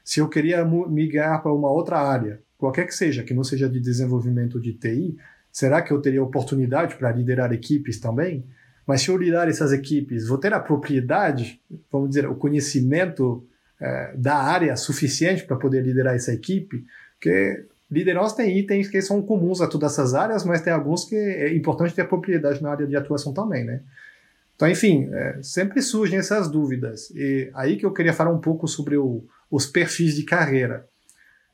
Se eu queria migrar para uma outra área, qualquer que seja, que não seja de desenvolvimento de TI, Será que eu teria oportunidade para liderar equipes também? Mas se eu liderar essas equipes, vou ter a propriedade, vamos dizer, o conhecimento é, da área suficiente para poder liderar essa equipe? Porque liderança tem itens que são comuns a todas essas áreas, mas tem alguns que é importante ter propriedade na área de atuação também, né? Então, enfim, é, sempre surgem essas dúvidas. E aí que eu queria falar um pouco sobre o, os perfis de carreira.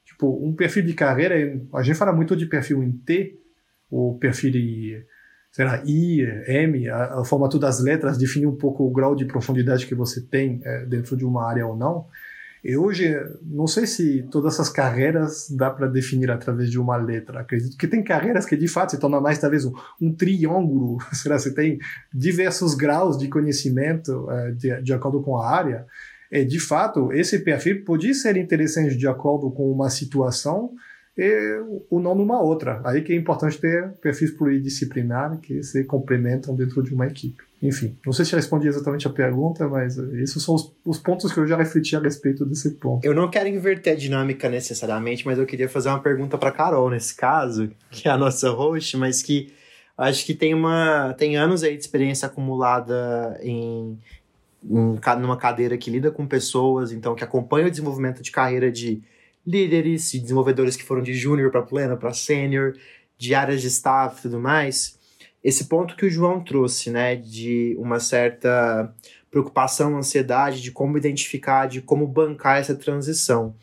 Tipo, um perfil de carreira, a gente fala muito de perfil em T, o perfil sei lá, I, M, a, a formato das letras define um pouco o grau de profundidade que você tem é, dentro de uma área ou não. E hoje, não sei se todas essas carreiras dá para definir através de uma letra. Acredito que tem carreiras que de fato se tornam mais talvez um, um triângulo. Será você tem diversos graus de conhecimento é, de, de acordo com a área. E de fato, esse perfil pode ser interessante de acordo com uma situação, e o não numa outra. Aí que é importante ter perfis pluridisciplinares que se complementam dentro de uma equipe. Enfim, não sei se respondi exatamente a pergunta, mas esses são os, os, pontos que eu já refleti a respeito desse ponto. Eu não quero inverter a dinâmica necessariamente, mas eu queria fazer uma pergunta para Carol nesse caso, que é a nossa host, mas que acho que tem uma tem anos aí de experiência acumulada em, em numa cadeira que lida com pessoas, então que acompanha o desenvolvimento de carreira de líderes e desenvolvedores que foram de júnior para pleno, para sênior, de áreas de staff e tudo mais. Esse ponto que o João trouxe, né, de uma certa preocupação, ansiedade de como identificar, de como bancar essa transição.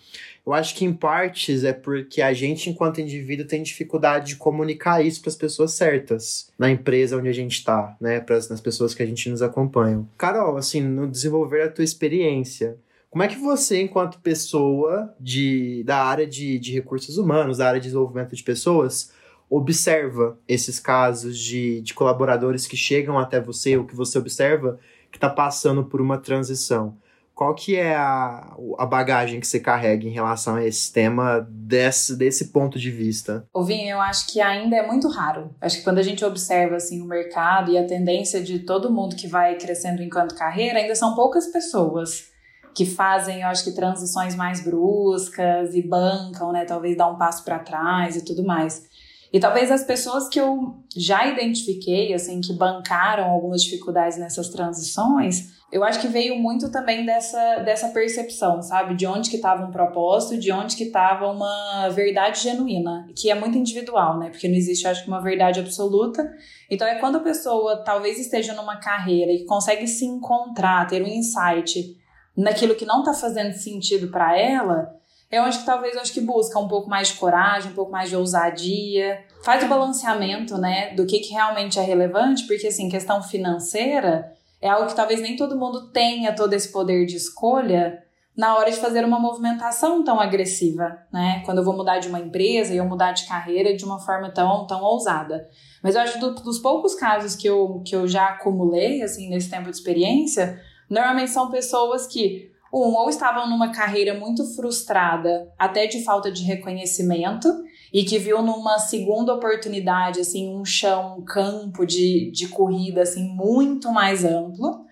Eu acho que em partes é porque a gente, enquanto indivíduo, tem dificuldade de comunicar isso para as pessoas certas, na empresa onde a gente está, né, para as pessoas que a gente nos acompanham. Carol, assim, no desenvolver a tua experiência, como é que você, enquanto pessoa de, da área de, de recursos humanos, da área de desenvolvimento de pessoas, observa esses casos de, de colaboradores que chegam até você, ou que você observa que está passando por uma transição? qual que é a, a bagagem que você carrega em relação a esse tema desse, desse ponto de vista? Ovinho, eu acho que ainda é muito raro. Acho que quando a gente observa assim o mercado e a tendência de todo mundo que vai crescendo enquanto carreira, ainda são poucas pessoas que fazem, eu acho que transições mais bruscas e bancam, né, talvez dar um passo para trás e tudo mais. E talvez as pessoas que eu já identifiquei, assim, que bancaram algumas dificuldades nessas transições, eu acho que veio muito também dessa, dessa percepção, sabe? De onde que estava um propósito, de onde que estava uma verdade genuína, que é muito individual, né? Porque não existe, acho que, uma verdade absoluta. Então, é quando a pessoa talvez esteja numa carreira e consegue se encontrar, ter um insight naquilo que não está fazendo sentido para ela, é onde que talvez eu acho que busca um pouco mais de coragem, um pouco mais de ousadia, faz o balanceamento, né, do que, que realmente é relevante, porque assim, questão financeira é algo que talvez nem todo mundo tenha todo esse poder de escolha na hora de fazer uma movimentação tão agressiva, né? Quando eu vou mudar de uma empresa e eu mudar de carreira de uma forma tão, tão ousada. Mas eu acho que do, dos poucos casos que eu, que eu já acumulei, assim, nesse tempo de experiência, normalmente são pessoas que, um, ou estavam numa carreira muito frustrada, até de falta de reconhecimento, e que viu numa segunda oportunidade, assim, um chão, um campo de, de corrida, assim, muito mais amplo,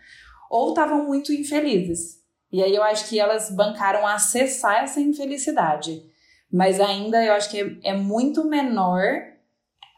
ou estavam muito infelizes. E aí eu acho que elas bancaram acessar essa infelicidade. Mas ainda eu acho que é, é muito menor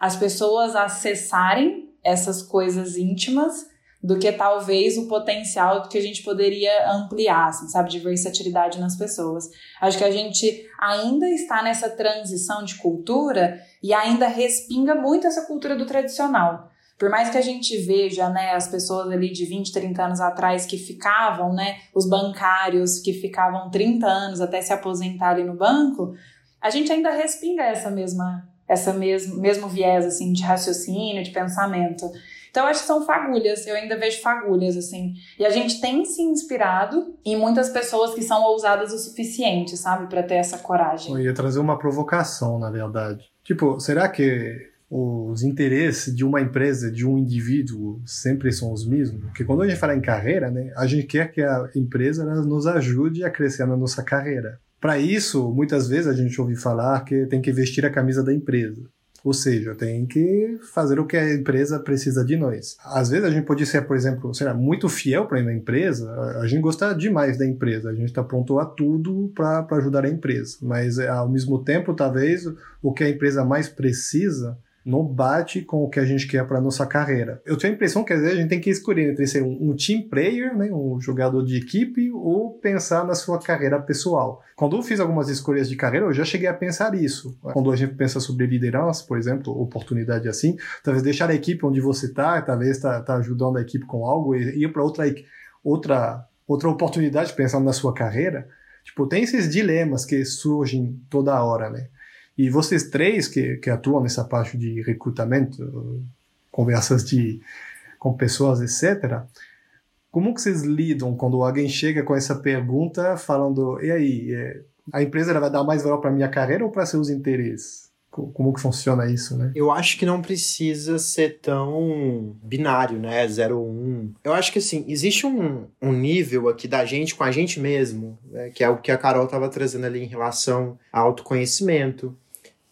as pessoas acessarem essas coisas íntimas do que talvez o potencial que a gente poderia ampliar, assim, sabe, de versatilidade nas pessoas. Acho que a gente ainda está nessa transição de cultura e ainda respinga muito essa cultura do tradicional. Por mais que a gente veja, né, as pessoas ali de 20, 30 anos atrás que ficavam, né, os bancários que ficavam 30 anos até se aposentar ali no banco, a gente ainda respinga essa mesma essa mesmo, mesmo viés assim de raciocínio, de pensamento. Então, acho que são fagulhas, eu ainda vejo fagulhas, assim. E a gente tem se inspirado em muitas pessoas que são ousadas o suficiente, sabe, para ter essa coragem. Eu ia trazer uma provocação, na verdade. Tipo, será que os interesses de uma empresa, de um indivíduo, sempre são os mesmos? Porque quando a gente fala em carreira, né, a gente quer que a empresa nos ajude a crescer na nossa carreira. Para isso, muitas vezes a gente ouve falar que tem que vestir a camisa da empresa. Ou seja, tem que fazer o que a empresa precisa de nós. Às vezes a gente pode ser, por exemplo, sei lá, muito fiel para a empresa, a gente gosta demais da empresa, a gente está pronto a tudo para ajudar a empresa. Mas ao mesmo tempo, talvez o que a empresa mais precisa não bate com o que a gente quer para nossa carreira. Eu tenho a impressão que às vezes a gente tem que escolher entre ser um, um, team player, né, um jogador de equipe, ou pensar na sua carreira pessoal. Quando eu fiz algumas escolhas de carreira, eu já cheguei a pensar isso. Quando a gente pensa sobre liderança, por exemplo, oportunidade assim, talvez deixar a equipe onde você está, talvez estar tá, tá ajudando a equipe com algo e ir para outra outra outra oportunidade pensando na sua carreira. Tipo, tem esses dilemas que surgem toda hora, né? E vocês três que, que atuam nessa parte de recrutamento, conversas de, com pessoas, etc., como que vocês lidam quando alguém chega com essa pergunta falando, e aí, é, a empresa vai dar mais valor para minha carreira ou para seus interesses? Como que funciona isso, né? Eu acho que não precisa ser tão binário, né? Zero ou Eu acho que, assim, existe um, um nível aqui da gente com a gente mesmo, né? que é o que a Carol estava trazendo ali em relação ao autoconhecimento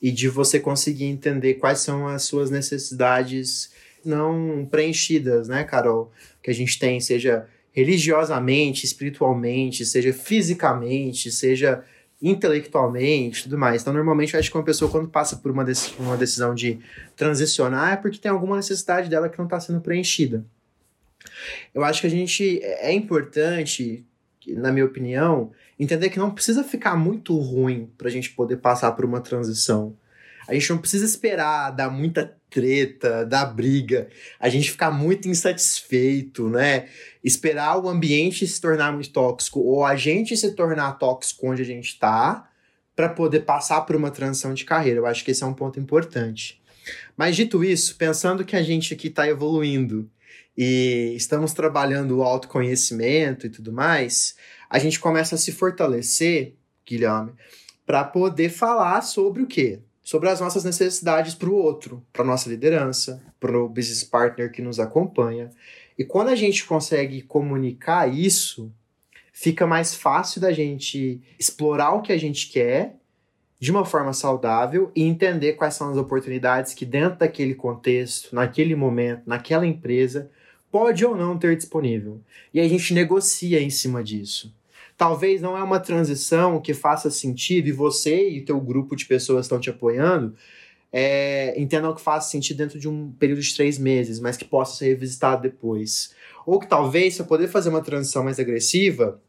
e de você conseguir entender quais são as suas necessidades não preenchidas, né, Carol? Que a gente tem, seja religiosamente, espiritualmente, seja fisicamente, seja intelectualmente, tudo mais. Então, normalmente, eu acho que uma pessoa, quando passa por uma decisão de transicionar, é porque tem alguma necessidade dela que não está sendo preenchida. Eu acho que a gente é importante, na minha opinião, entender que não precisa ficar muito ruim para a gente poder passar por uma transição. A gente não precisa esperar dar muita treta, dar briga, a gente ficar muito insatisfeito, né? Esperar o ambiente se tornar muito tóxico ou a gente se tornar tóxico onde a gente está para poder passar por uma transição de carreira. Eu acho que esse é um ponto importante. Mas dito isso, pensando que a gente aqui está evoluindo e estamos trabalhando o autoconhecimento e tudo mais, a gente começa a se fortalecer, Guilherme, para poder falar sobre o quê? Sobre as nossas necessidades para o outro, para nossa liderança, para o business partner que nos acompanha. E quando a gente consegue comunicar isso, fica mais fácil da gente explorar o que a gente quer de uma forma saudável e entender quais são as oportunidades que dentro daquele contexto, naquele momento, naquela empresa, pode ou não ter disponível. E a gente negocia em cima disso. Talvez não é uma transição que faça sentido e você e teu grupo de pessoas estão te apoiando é, entendam que faça sentido dentro de um período de três meses, mas que possa ser revisitado depois. Ou que talvez, se eu poder fazer uma transição mais agressiva,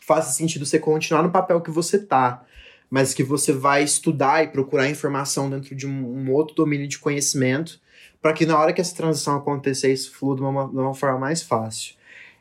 faça sentido você continuar no papel que você tá, mas que você vai estudar e procurar informação dentro de um, um outro domínio de conhecimento, para que na hora que essa transição acontecer, isso flua de uma, de uma forma mais fácil.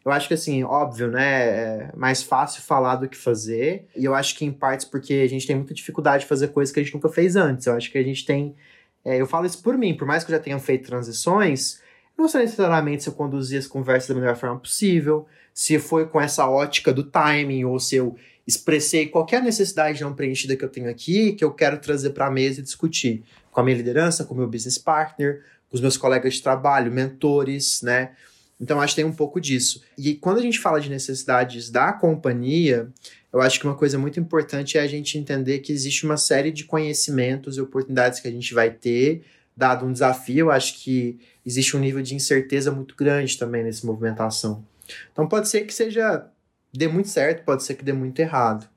Eu acho que, assim, óbvio, né? É mais fácil falar do que fazer. E eu acho que, em partes, porque a gente tem muita dificuldade de fazer coisas que a gente nunca fez antes. Eu acho que a gente tem. É, eu falo isso por mim, por mais que eu já tenha feito transições, não sei necessariamente se eu conduzi as conversas da melhor forma possível, se foi com essa ótica do timing, ou se eu expressei qualquer necessidade não preenchida que eu tenho aqui, que eu quero trazer para a mesa e discutir com a minha liderança, com o meu business partner, com os meus colegas de trabalho, mentores, né? Então acho que tem um pouco disso. E quando a gente fala de necessidades da companhia, eu acho que uma coisa muito importante é a gente entender que existe uma série de conhecimentos e oportunidades que a gente vai ter, dado um desafio. Eu acho que existe um nível de incerteza muito grande também nessa movimentação. Então pode ser que seja dê muito certo, pode ser que dê muito errado.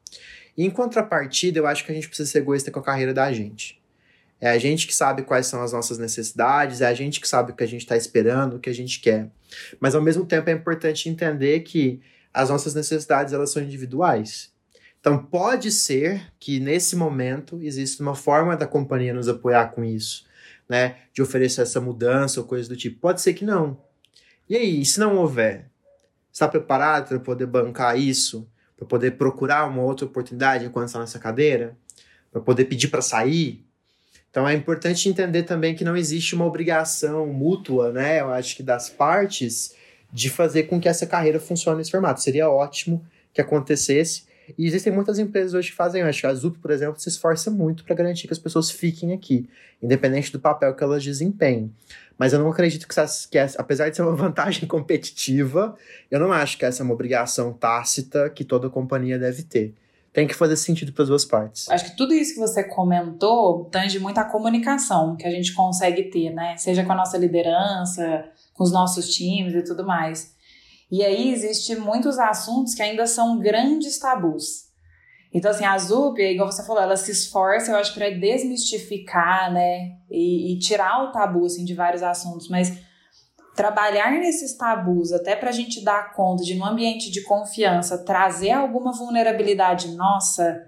E em contrapartida, eu acho que a gente precisa ser egoísta com a carreira da gente. É a gente que sabe quais são as nossas necessidades, é a gente que sabe o que a gente está esperando, o que a gente quer. Mas ao mesmo tempo é importante entender que as nossas necessidades elas são individuais. Então pode ser que nesse momento exista uma forma da companhia nos apoiar com isso, né? De oferecer essa mudança ou coisa do tipo. Pode ser que não. E aí, se não houver, está preparado para poder bancar isso? Para poder procurar uma outra oportunidade enquanto está nessa cadeira? Para poder pedir para sair? Então é importante entender também que não existe uma obrigação mútua, né? Eu acho que das partes de fazer com que essa carreira funcione nesse formato. Seria ótimo que acontecesse. E existem muitas empresas hoje que fazem, acho que a Zup, por exemplo, se esforça muito para garantir que as pessoas fiquem aqui, independente do papel que elas desempenhem. Mas eu não acredito que, que essa, apesar de ser uma vantagem competitiva, eu não acho que essa é uma obrigação tácita que toda companhia deve ter tem que fazer sentido para as duas partes. Acho que tudo isso que você comentou tange muito a comunicação que a gente consegue ter, né? Seja com a nossa liderança, com os nossos times e tudo mais. E aí existe muitos assuntos que ainda são grandes tabus. Então, assim, a ZUP, igual você falou, ela se esforça, eu acho, para desmistificar, né? E, e, tirar o tabu, assim, de vários assuntos. Mas trabalhar nesses tabus até para a gente dar conta de, num ambiente de confiança, trazer alguma vulnerabilidade nossa,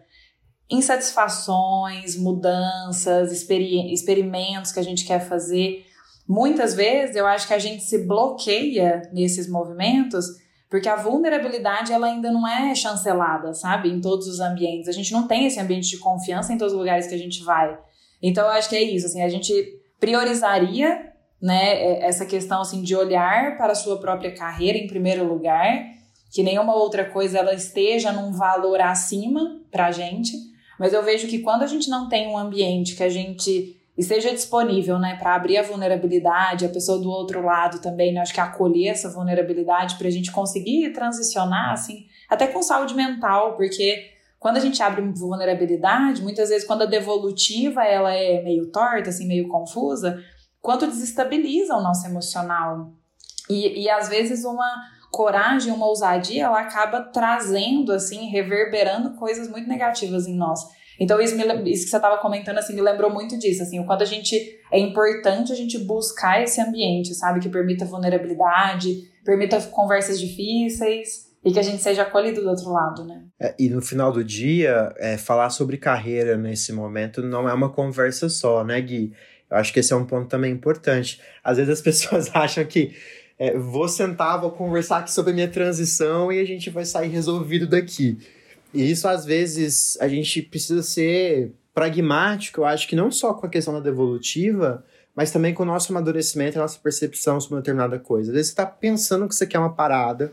insatisfações, mudanças, experi experimentos que a gente quer fazer. Muitas vezes eu acho que a gente se bloqueia nesses movimentos porque a vulnerabilidade ela ainda não é chancelada, sabe? Em todos os ambientes. A gente não tem esse ambiente de confiança em todos os lugares que a gente vai. Então eu acho que é isso, assim, a gente priorizaria né, é, essa questão assim de olhar para a sua própria carreira em primeiro lugar, que nenhuma outra coisa ela esteja num valor acima para a gente, mas eu vejo que quando a gente não tem um ambiente que a gente esteja disponível, né, para abrir a vulnerabilidade, a pessoa do outro lado também, né, acho que acolher essa vulnerabilidade para a gente conseguir transicionar, assim, até com saúde mental, porque quando a gente abre vulnerabilidade, muitas vezes quando a devolutiva ela é meio torta, assim, meio confusa, quanto desestabiliza o nosso emocional. E, e às vezes uma coragem, uma ousadia, ela acaba trazendo, assim, reverberando coisas muito negativas em nós. Então, isso, me, isso que você estava comentando, assim, me lembrou muito disso, assim, o quanto a gente, é importante a gente buscar esse ambiente, sabe, que permita vulnerabilidade, permita conversas difíceis, e que a gente seja acolhido do outro lado, né? É, e no final do dia, é, falar sobre carreira nesse momento não é uma conversa só, né, Gui? Eu acho que esse é um ponto também importante. Às vezes as pessoas acham que é, vou sentar, vou conversar aqui sobre a minha transição e a gente vai sair resolvido daqui. E isso, às vezes, a gente precisa ser pragmático, eu acho que não só com a questão da devolutiva, mas também com o nosso amadurecimento a nossa percepção sobre uma determinada coisa. Às vezes você está pensando que você quer uma parada,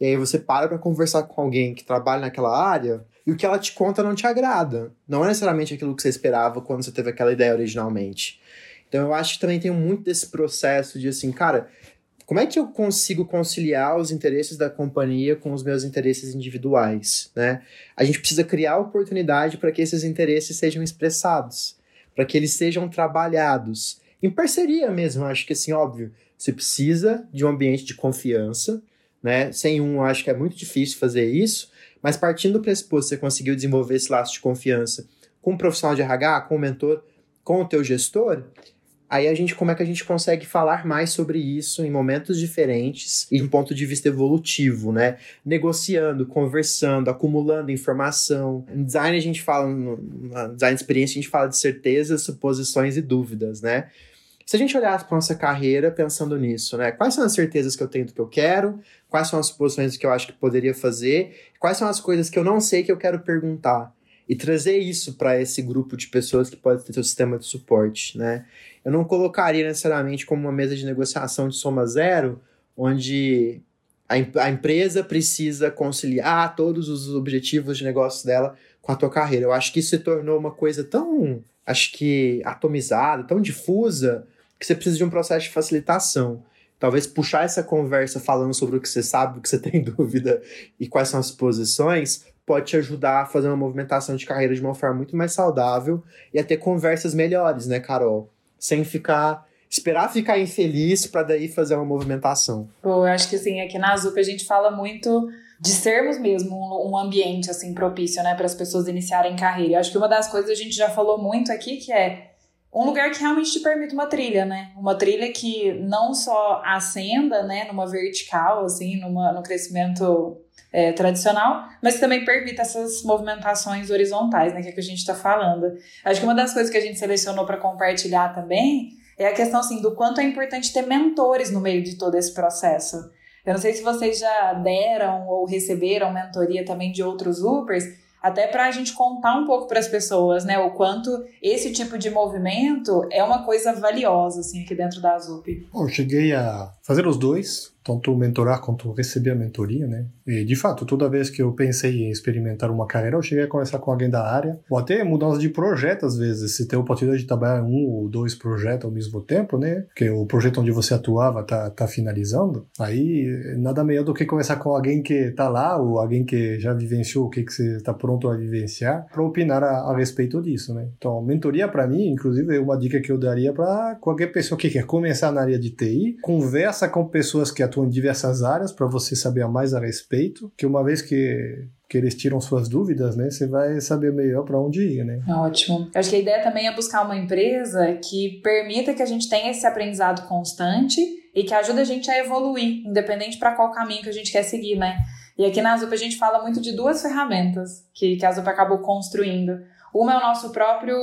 e aí você para para conversar com alguém que trabalha naquela área, e o que ela te conta não te agrada. Não é necessariamente aquilo que você esperava quando você teve aquela ideia originalmente. Então eu acho que também tem muito desse processo de assim, cara, como é que eu consigo conciliar os interesses da companhia com os meus interesses individuais, né? A gente precisa criar oportunidade para que esses interesses sejam expressados, para que eles sejam trabalhados em parceria mesmo. Acho que assim, óbvio, você precisa de um ambiente de confiança, né? Sem um, acho que é muito difícil fazer isso, mas partindo do pressuposto que você conseguiu desenvolver esse laço de confiança com um profissional de RH, com o um mentor, com o teu gestor, aí a gente como é que a gente consegue falar mais sobre isso em momentos diferentes e de um ponto de vista evolutivo, né? Negociando, conversando, acumulando informação. Em design a gente fala, no design de experiência a gente fala de certezas, suposições e dúvidas, né? Se a gente olhar para nossa carreira pensando nisso, né? Quais são as certezas que eu tenho do que eu quero? Quais são as suposições que eu acho que poderia fazer? Quais são as coisas que eu não sei que eu quero perguntar? E trazer isso para esse grupo de pessoas que pode ter seu sistema de suporte, né? Eu não colocaria necessariamente como uma mesa de negociação de soma zero, onde a, a empresa precisa conciliar todos os objetivos de negócio dela com a tua carreira. Eu acho que isso se tornou uma coisa tão, acho que atomizada, tão difusa, que você precisa de um processo de facilitação. Talvez puxar essa conversa falando sobre o que você sabe, o que você tem dúvida e quais são as posições, pode te ajudar a fazer uma movimentação de carreira de uma forma muito mais saudável e a ter conversas melhores, né, Carol? sem ficar esperar ficar infeliz para daí fazer uma movimentação. Pô, eu acho que assim, aqui na Azup a gente fala muito de sermos mesmo um, ambiente assim propício, né, para as pessoas iniciarem carreira. Eu acho que uma das coisas a gente já falou muito aqui que é um lugar que realmente te permite uma trilha, né? Uma trilha que não só ascenda, né, numa vertical, assim, numa, no crescimento é, tradicional, mas também permita essas movimentações horizontais, né, que é que a gente está falando. Acho que uma das coisas que a gente selecionou para compartilhar também é a questão assim do quanto é importante ter mentores no meio de todo esse processo. Eu não sei se vocês já deram ou receberam mentoria também de outros Upers, até para a gente contar um pouco para as pessoas, né, o quanto esse tipo de movimento é uma coisa valiosa assim aqui dentro da Azup. Bom, eu cheguei a fazer os dois, tanto mentorar quanto receber a mentoria, né? E de fato, toda vez que eu pensei em experimentar uma carreira, eu cheguei a conversar com alguém da área, ou até mudança de projeto às vezes, se tem a oportunidade de trabalhar em um ou dois projetos ao mesmo tempo, né? Porque o projeto onde você atuava tá, tá finalizando, aí nada melhor do que conversar com alguém que tá lá, ou alguém que já vivenciou o que, que você está pronto a vivenciar, para opinar a, a, respeito disso, né? Então, mentoria para mim, inclusive, é uma dica que eu daria para qualquer pessoa que quer começar na área de TI, conversa com pessoas que atuam em diversas áreas para você saber mais a respeito, que uma vez que que eles tiram suas dúvidas, né? Você vai saber melhor para onde ir, né? Ótimo. Eu acho que a ideia também é buscar uma empresa que permita que a gente tenha esse aprendizado constante e que ajude a gente a evoluir, independente para qual caminho que a gente quer seguir, né? E aqui na Azup a gente fala muito de duas ferramentas que, que a Azup acabou construindo. Uma é o nosso próprio,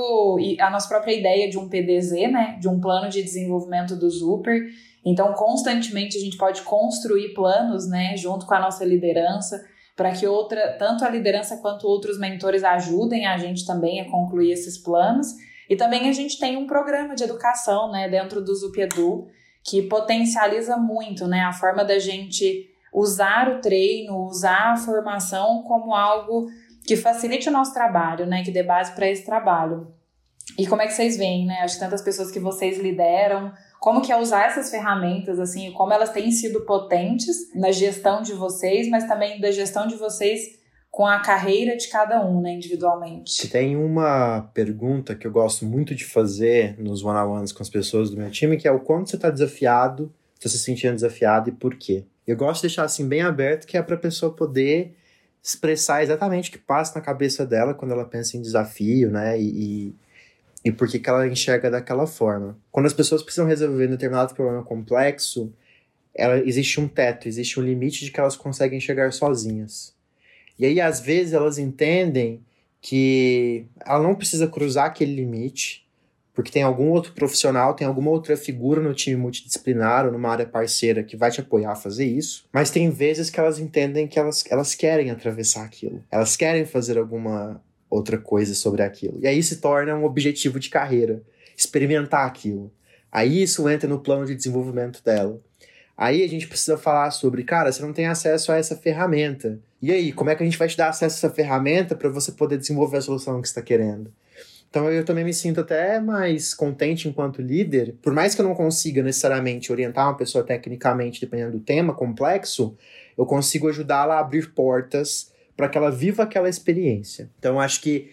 a nossa própria ideia de um PDZ, né? De um plano de desenvolvimento do Super, então, constantemente a gente pode construir planos, né, junto com a nossa liderança, para que outra, tanto a liderança quanto outros mentores ajudem a gente também a concluir esses planos. E também a gente tem um programa de educação, né, dentro do Zupedu, que potencializa muito, né, a forma da gente usar o treino, usar a formação como algo que facilite o nosso trabalho, né, que dê base para esse trabalho. E como é que vocês veem, né? Acho que tantas pessoas que vocês lideram, como que é usar essas ferramentas, assim, como elas têm sido potentes na gestão de vocês, mas também da gestão de vocês com a carreira de cada um, né, individualmente. Tem uma pergunta que eu gosto muito de fazer nos one-on-ones com as pessoas do meu time, que é o quanto você está desafiado, está se sentindo desafiado e por quê. Eu gosto de deixar assim bem aberto, que é para a pessoa poder expressar exatamente o que passa na cabeça dela quando ela pensa em desafio, né, e, e e por que, que ela enxerga daquela forma. Quando as pessoas precisam resolver um determinado problema complexo, ela, existe um teto, existe um limite de que elas conseguem chegar sozinhas. E aí, às vezes, elas entendem que ela não precisa cruzar aquele limite, porque tem algum outro profissional, tem alguma outra figura no time multidisciplinar ou numa área parceira que vai te apoiar a fazer isso. Mas tem vezes que elas entendem que elas, elas querem atravessar aquilo, elas querem fazer alguma outra coisa sobre aquilo. E aí se torna um objetivo de carreira, experimentar aquilo. Aí isso entra no plano de desenvolvimento dela. Aí a gente precisa falar sobre, cara, você não tem acesso a essa ferramenta. E aí, como é que a gente vai te dar acesso a essa ferramenta para você poder desenvolver a solução que está querendo? Então eu também me sinto até mais contente enquanto líder, por mais que eu não consiga necessariamente orientar uma pessoa tecnicamente, dependendo do tema complexo, eu consigo ajudá-la a abrir portas para que ela viva aquela experiência. Então acho que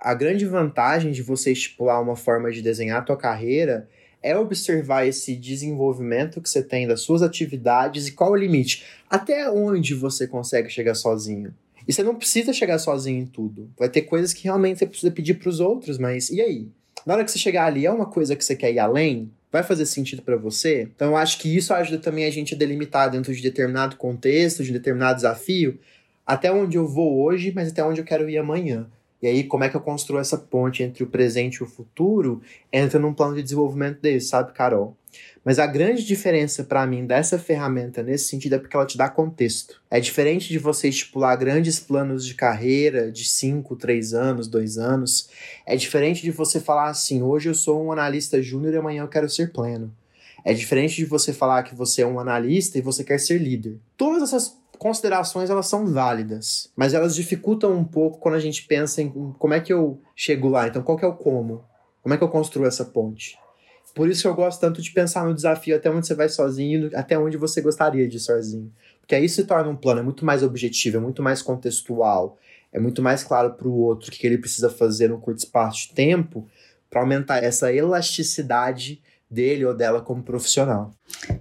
a grande vantagem de você estipular uma forma de desenhar a tua carreira é observar esse desenvolvimento que você tem das suas atividades e qual o limite. Até onde você consegue chegar sozinho. E você não precisa chegar sozinho em tudo. Vai ter coisas que realmente você precisa pedir para os outros, mas e aí? Na hora que você chegar ali, é uma coisa que você quer ir além? Vai fazer sentido para você? Então eu acho que isso ajuda também a gente a delimitar dentro de determinado contexto, de determinado desafio, até onde eu vou hoje, mas até onde eu quero ir amanhã. E aí, como é que eu construo essa ponte entre o presente e o futuro? Entra num plano de desenvolvimento desse, sabe, Carol? Mas a grande diferença para mim dessa ferramenta nesse sentido é porque ela te dá contexto. É diferente de você estipular grandes planos de carreira de 5, 3 anos, 2 anos. É diferente de você falar assim: hoje eu sou um analista júnior e amanhã eu quero ser pleno. É diferente de você falar que você é um analista e você quer ser líder. Todas essas considerações elas são válidas, mas elas dificultam um pouco quando a gente pensa em como é que eu chego lá. Então, qual é o como? Como é que eu construo essa ponte? Por isso que eu gosto tanto de pensar no desafio até onde você vai sozinho, até onde você gostaria de ir sozinho. Porque aí se torna um plano, é muito mais objetivo, é muito mais contextual, é muito mais claro para o outro o que ele precisa fazer no curto espaço de tempo para aumentar essa elasticidade dele ou dela como profissional.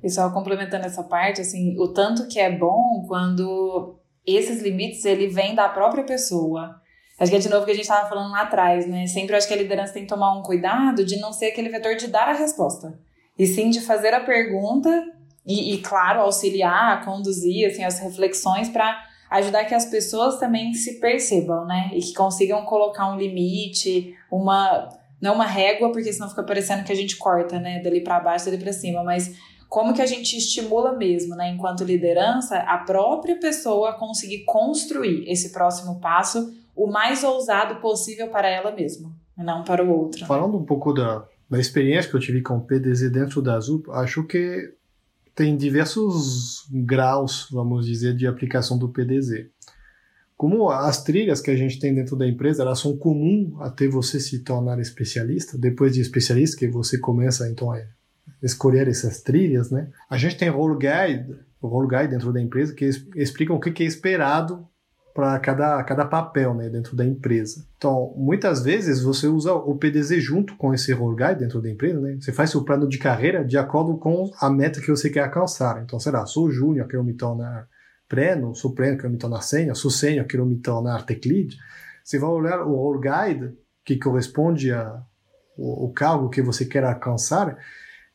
E só complementando essa parte, assim, o tanto que é bom quando esses limites ele vem da própria pessoa. Acho que é de novo que a gente estava falando lá atrás, né? Sempre acho que a liderança tem que tomar um cuidado de não ser aquele vetor de dar a resposta. E sim de fazer a pergunta e, e claro, auxiliar, conduzir assim, as reflexões para ajudar que as pessoas também se percebam, né? E que consigam colocar um limite, uma não uma régua, porque senão fica parecendo que a gente corta, né, dali para baixo, dali para cima, mas como que a gente estimula mesmo, né, enquanto liderança, a própria pessoa conseguir construir esse próximo passo o mais ousado possível para ela mesma, não para o outro. Falando um pouco da, da experiência que eu tive com o PDZ dentro da ZUP, acho que tem diversos graus, vamos dizer, de aplicação do PDZ. Como as trilhas que a gente tem dentro da empresa, elas são comuns até você se tornar especialista. Depois de especialista, que você começa então a escolher essas trilhas, né? A gente tem role guide, role guide dentro da empresa que explica o que é esperado para cada, cada papel né, dentro da empresa. Então, muitas vezes você usa o PDZ junto com esse role guide dentro da empresa, né? Você faz seu plano de carreira de acordo com a meta que você quer alcançar. Então, sei lá, sou júnior, quero me tornar pleno, sou pleno, quero me tornar sênior, sou sênior, quero me tornar tech lead. Você vai olhar o role guide que corresponde ao cargo que você quer alcançar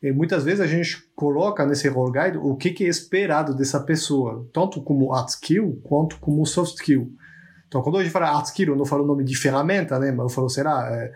e muitas vezes a gente coloca nesse role guide o que, que é esperado dessa pessoa, tanto como hard skill quanto como soft skill. Então, quando a gente fala hard skill, eu não falo o nome de ferramenta, né? Mas eu falo, será, é,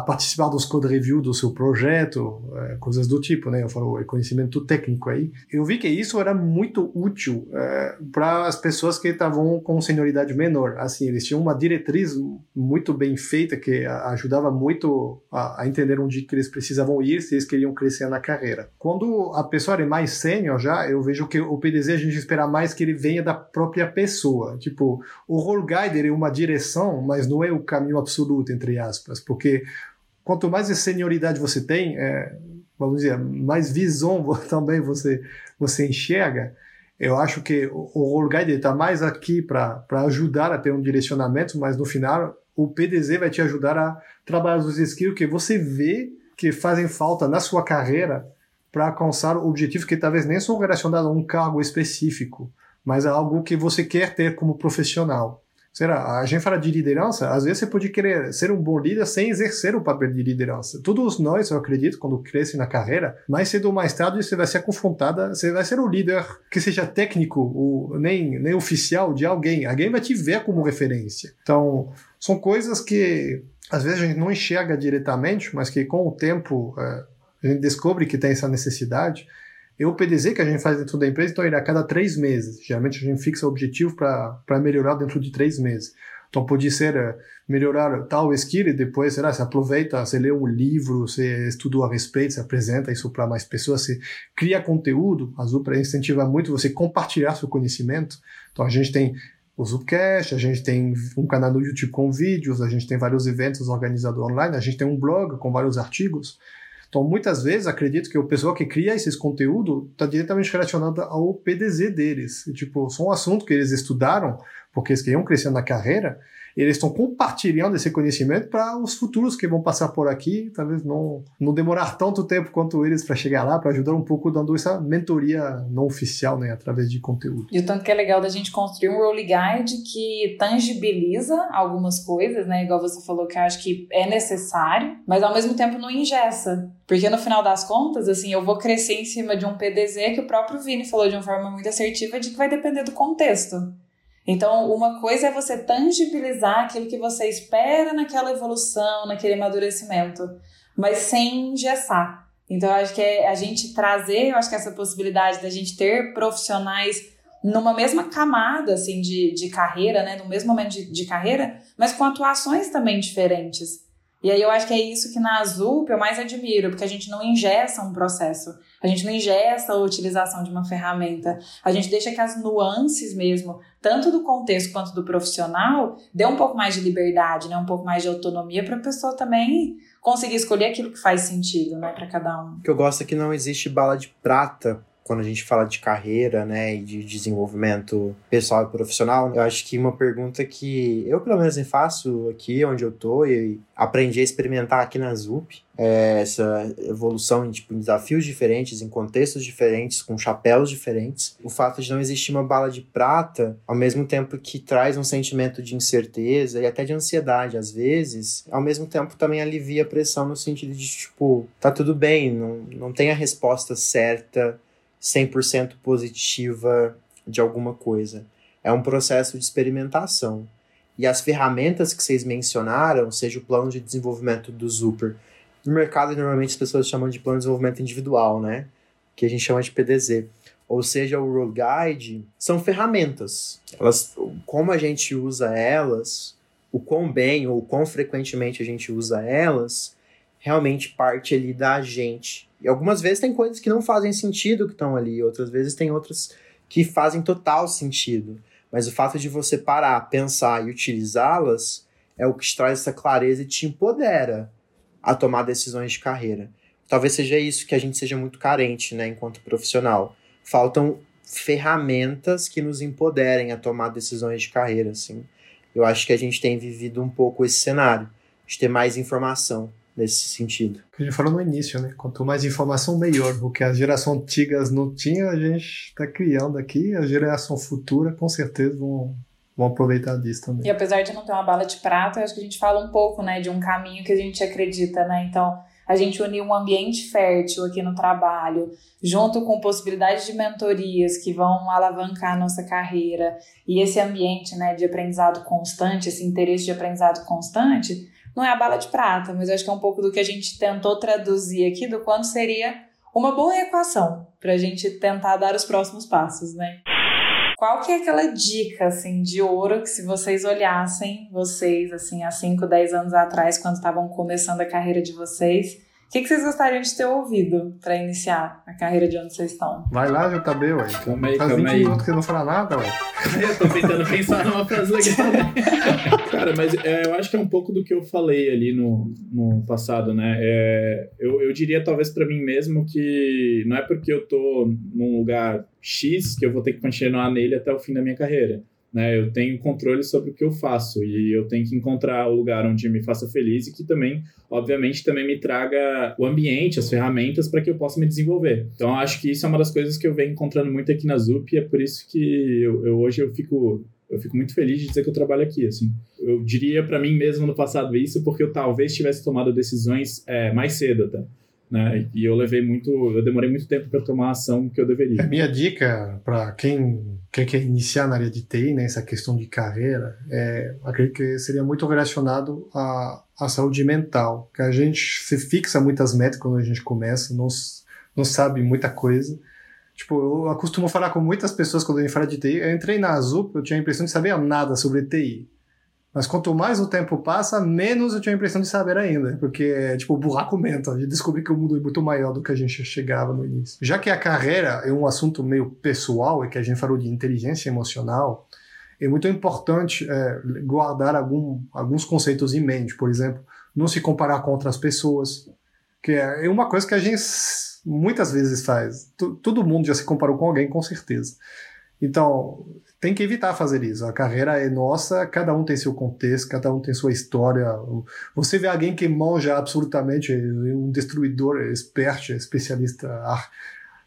participar dos code review do seu projeto, é, coisas do tipo, né? Eu falo conhecimento técnico aí. Eu vi que isso era muito útil é, para as pessoas que estavam com senioridade menor. Assim, eles tinham uma diretriz muito bem feita que ajudava muito a, a, entender onde que eles precisavam ir se eles queriam crescer na carreira. Quando a pessoa é mais sênior já, eu vejo que o PDZ a gente espera mais que ele venha da própria pessoa. Tipo, o role guide é uma direção, mas não é o caminho absoluto, entre aspas, porque quanto mais senioridade você tem, é, vamos dizer, mais visão também você, você enxerga. Eu acho que o, o Guide está mais aqui para ajudar a ter um direcionamento, mas no final o PDZ vai te ajudar a trabalhar os skills que você vê que fazem falta na sua carreira para alcançar objetivos que talvez nem são relacionados a um cargo específico, mas a algo que você quer ter como profissional. Será? A gente fala de liderança, às vezes você pode querer ser um bom líder sem exercer o papel de liderança. Todos nós, eu acredito, quando crescem na carreira, mais cedo ou mais tarde você vai ser confrontada, você vai ser o líder que seja técnico ou nem, nem oficial de alguém. Alguém vai te ver como referência. Então, são coisas que às vezes a gente não enxerga diretamente, mas que com o tempo é, a gente descobre que tem essa necessidade. E o PDZ que a gente faz dentro da empresa, então ele é a cada três meses. Geralmente a gente fixa o objetivo para melhorar dentro de três meses. Então pode ser uh, melhorar tal skill e depois, será, você aproveita, você lê um livro, você estuda a respeito, você apresenta isso para mais pessoas, você cria conteúdo. A Zupra incentiva muito você compartilhar seu conhecimento. Então a gente tem o Zupcast, a gente tem um canal no YouTube com vídeos, a gente tem vários eventos organizados online, a gente tem um blog com vários artigos. Então, muitas vezes, acredito que o pessoal que cria esses conteúdos está diretamente relacionado ao PDZ deles. E, tipo, são um assunto que eles estudaram, porque eles queriam crescer na carreira, eles estão compartilhando esse conhecimento para os futuros que vão passar por aqui, talvez não, não demorar tanto tempo quanto eles para chegar lá, para ajudar um pouco dando essa mentoria não oficial, né, através de conteúdo. E o tanto que é legal da gente construir um role guide que tangibiliza algumas coisas, né, igual você falou que eu acho que é necessário, mas ao mesmo tempo não ingessa. Porque no final das contas, assim, eu vou crescer em cima de um PDZ que o próprio Vini falou de uma forma muito assertiva de que vai depender do contexto. Então, uma coisa é você tangibilizar aquilo que você espera naquela evolução, naquele amadurecimento, mas sem engessar. Então, eu acho que é a gente trazer, eu acho que essa possibilidade da gente ter profissionais numa mesma camada, assim, de, de carreira, né, no mesmo momento de, de carreira, mas com atuações também diferentes. E aí eu acho que é isso que na Azul eu mais admiro, porque a gente não ingessa um processo, a gente não ingessa a utilização de uma ferramenta, a gente deixa que as nuances mesmo, tanto do contexto quanto do profissional, dê um pouco mais de liberdade, né, um pouco mais de autonomia para a pessoa também conseguir escolher aquilo que faz sentido, né, para cada um. O que eu gosto é que não existe bala de prata quando a gente fala de carreira, né, e de desenvolvimento pessoal e profissional, eu acho que uma pergunta que eu, pelo menos, faço aqui onde eu tô e aprendi a experimentar aqui na ZUP, é essa evolução em, tipo, desafios diferentes, em contextos diferentes, com chapéus diferentes. O fato de não existir uma bala de prata, ao mesmo tempo que traz um sentimento de incerteza e até de ansiedade, às vezes, ao mesmo tempo também alivia a pressão no sentido de, tipo, tá tudo bem, não, não tem a resposta certa 100% positiva de alguma coisa. É um processo de experimentação. E as ferramentas que vocês mencionaram, seja o plano de desenvolvimento do Zuper, no mercado normalmente as pessoas chamam de plano de desenvolvimento individual, né? Que a gente chama de PDZ. Ou seja, o Road Guide, são ferramentas. Elas, como a gente usa elas, o quão bem ou quão frequentemente a gente usa elas, realmente parte ali da gente e algumas vezes tem coisas que não fazem sentido que estão ali, outras vezes tem outras que fazem total sentido. Mas o fato de você parar, pensar e utilizá-las é o que te traz essa clareza e te empodera a tomar decisões de carreira. Talvez seja isso que a gente seja muito carente, né, enquanto profissional. Faltam ferramentas que nos empoderem a tomar decisões de carreira, assim. Eu acho que a gente tem vivido um pouco esse cenário, de ter mais informação nesse sentido. Que a gente falou no início, né? Quanto mais informação, melhor. O que as gerações antigas não tinham, a gente está criando aqui. A geração futura, com certeza, vão, vão aproveitar disso também. E apesar de não ter uma bala de prata, acho que a gente fala um pouco, né, de um caminho que a gente acredita, né? Então, a gente unir um ambiente fértil aqui no trabalho, junto com possibilidades de mentorias que vão alavancar a nossa carreira, e esse ambiente, né, de aprendizado constante, esse interesse de aprendizado constante, não é a bala de prata, mas acho que é um pouco do que a gente tentou traduzir aqui do quanto seria uma boa equação para a gente tentar dar os próximos passos, né? Qual que é aquela dica, assim, de ouro que se vocês olhassem, vocês, assim, há 5, 10 anos atrás, quando estavam começando a carreira de vocês, que, que vocês gostariam de ter ouvido para iniciar a carreira de onde vocês estão? Vai lá, JB, ué. Calma aí, Faz calma 20 aí. minutos que não fala nada, ué. eu tô tentando pensar numa frase legal. Cara, mas é, eu acho que é um pouco do que eu falei ali no, no passado, né? É, eu, eu diria talvez para mim mesmo que não é porque eu tô num lugar X que eu vou ter que continuar nele até o fim da minha carreira. Né, eu tenho controle sobre o que eu faço e eu tenho que encontrar o lugar onde me faça feliz e que também, obviamente, também me traga o ambiente, as ferramentas para que eu possa me desenvolver. Então, acho que isso é uma das coisas que eu venho encontrando muito aqui na ZUP e é por isso que eu, eu hoje eu fico eu fico muito feliz de dizer que eu trabalho aqui, assim. Eu diria para mim mesmo no passado isso porque eu talvez tivesse tomado decisões é, mais cedo até. Né? E eu levei muito, eu demorei muito tempo para tomar a ação que eu deveria. A minha dica para quem, quem quer iniciar na área de TI, né, essa questão de carreira, é, acredito que seria muito relacionado à, à saúde mental, que a gente se fixa muitas metas quando a gente começa, não, não sabe muita coisa. Tipo, eu costumo falar com muitas pessoas quando a gente fala de TI. Eu entrei na Azul, eu tinha a impressão de saber nada sobre TI. Mas quanto mais o tempo passa, menos eu tinha a impressão de saber ainda. Porque, tipo, o buraco aumenta. A gente descobri que o mundo é muito maior do que a gente chegava no início. Já que a carreira é um assunto meio pessoal, e que a gente falou de inteligência emocional, é muito importante é, guardar algum, alguns conceitos em mente. Por exemplo, não se comparar com outras pessoas. Que é uma coisa que a gente muitas vezes faz. T todo mundo já se comparou com alguém, com certeza. Então, tem que evitar fazer isso. A carreira é nossa, cada um tem seu contexto, cada um tem sua história. Você vê alguém que manja absolutamente, um destruidor, expert, especialista, ah,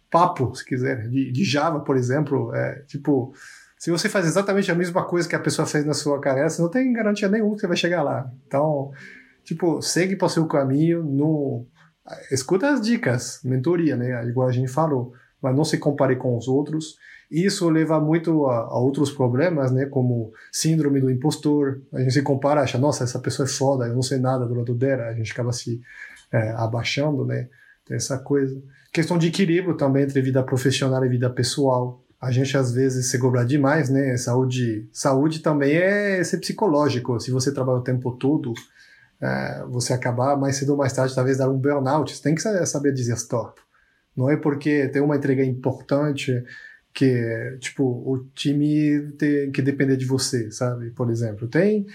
papo, se quiser, de, de Java, por exemplo, é tipo. Se você faz exatamente a mesma coisa que a pessoa fez na sua carreira, você não tem garantia nenhuma que você vai chegar lá. Então, tipo, segue para o seu caminho, no, escuta as dicas, mentoria, né? Igual a gente falou, mas não se compare com os outros isso leva muito a, a, outros problemas, né, como síndrome do impostor. A gente se compara, acha, nossa, essa pessoa é foda, eu não sei nada do lado dela, a gente acaba se é, abaixando, né? Tem essa coisa. Questão de equilíbrio também entre vida profissional e vida pessoal. A gente às vezes se cobra demais, né? Saúde, saúde também é ser psicológico. Se você trabalha o tempo todo, é, você acabar mais cedo ou mais tarde, talvez dar um burnout. Você tem que saber dizer stop. Não é porque tem uma entrega importante, que tipo o time tem que depender de você, sabe? Por exemplo, tem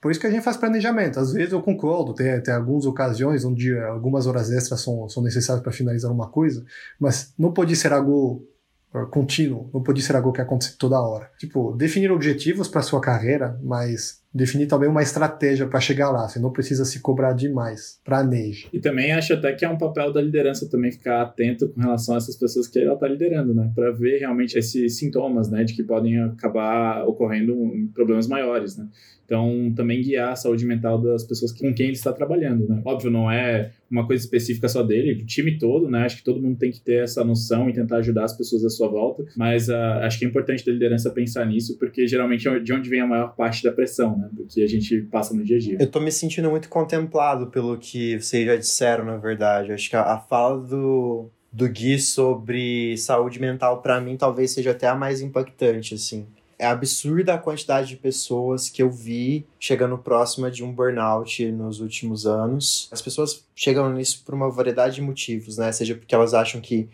por isso que a gente faz planejamento. Às vezes eu concordo, tem, tem algumas ocasiões onde algumas horas extras são, são necessárias para finalizar uma coisa, mas não pode ser algo uh, contínuo, não pode ser algo que acontece toda hora. Tipo, definir objetivos para sua carreira, mas definir também uma estratégia para chegar lá. Você não precisa se cobrar demais. Planeje. E também acho até que é um papel da liderança também ficar atento com relação a essas pessoas que ela está liderando, né? Para ver realmente esses sintomas, né? De que podem acabar ocorrendo problemas maiores, né? Então, também guiar a saúde mental das pessoas com quem ele está trabalhando, né? Óbvio, não é uma coisa específica só dele, o time todo, né? Acho que todo mundo tem que ter essa noção e tentar ajudar as pessoas à sua volta, mas uh, acho que é importante da liderança pensar nisso, porque geralmente é de onde vem a maior parte da pressão, né? Do que a gente passa no dia a dia. Eu tô me sentindo muito contemplado pelo que vocês já disseram, na verdade. Acho que a, a fala do, do Gui sobre saúde mental, para mim, talvez seja até a mais impactante, assim é absurda a quantidade de pessoas que eu vi chegando próxima de um burnout nos últimos anos. As pessoas chegam nisso por uma variedade de motivos, né? Seja porque elas acham que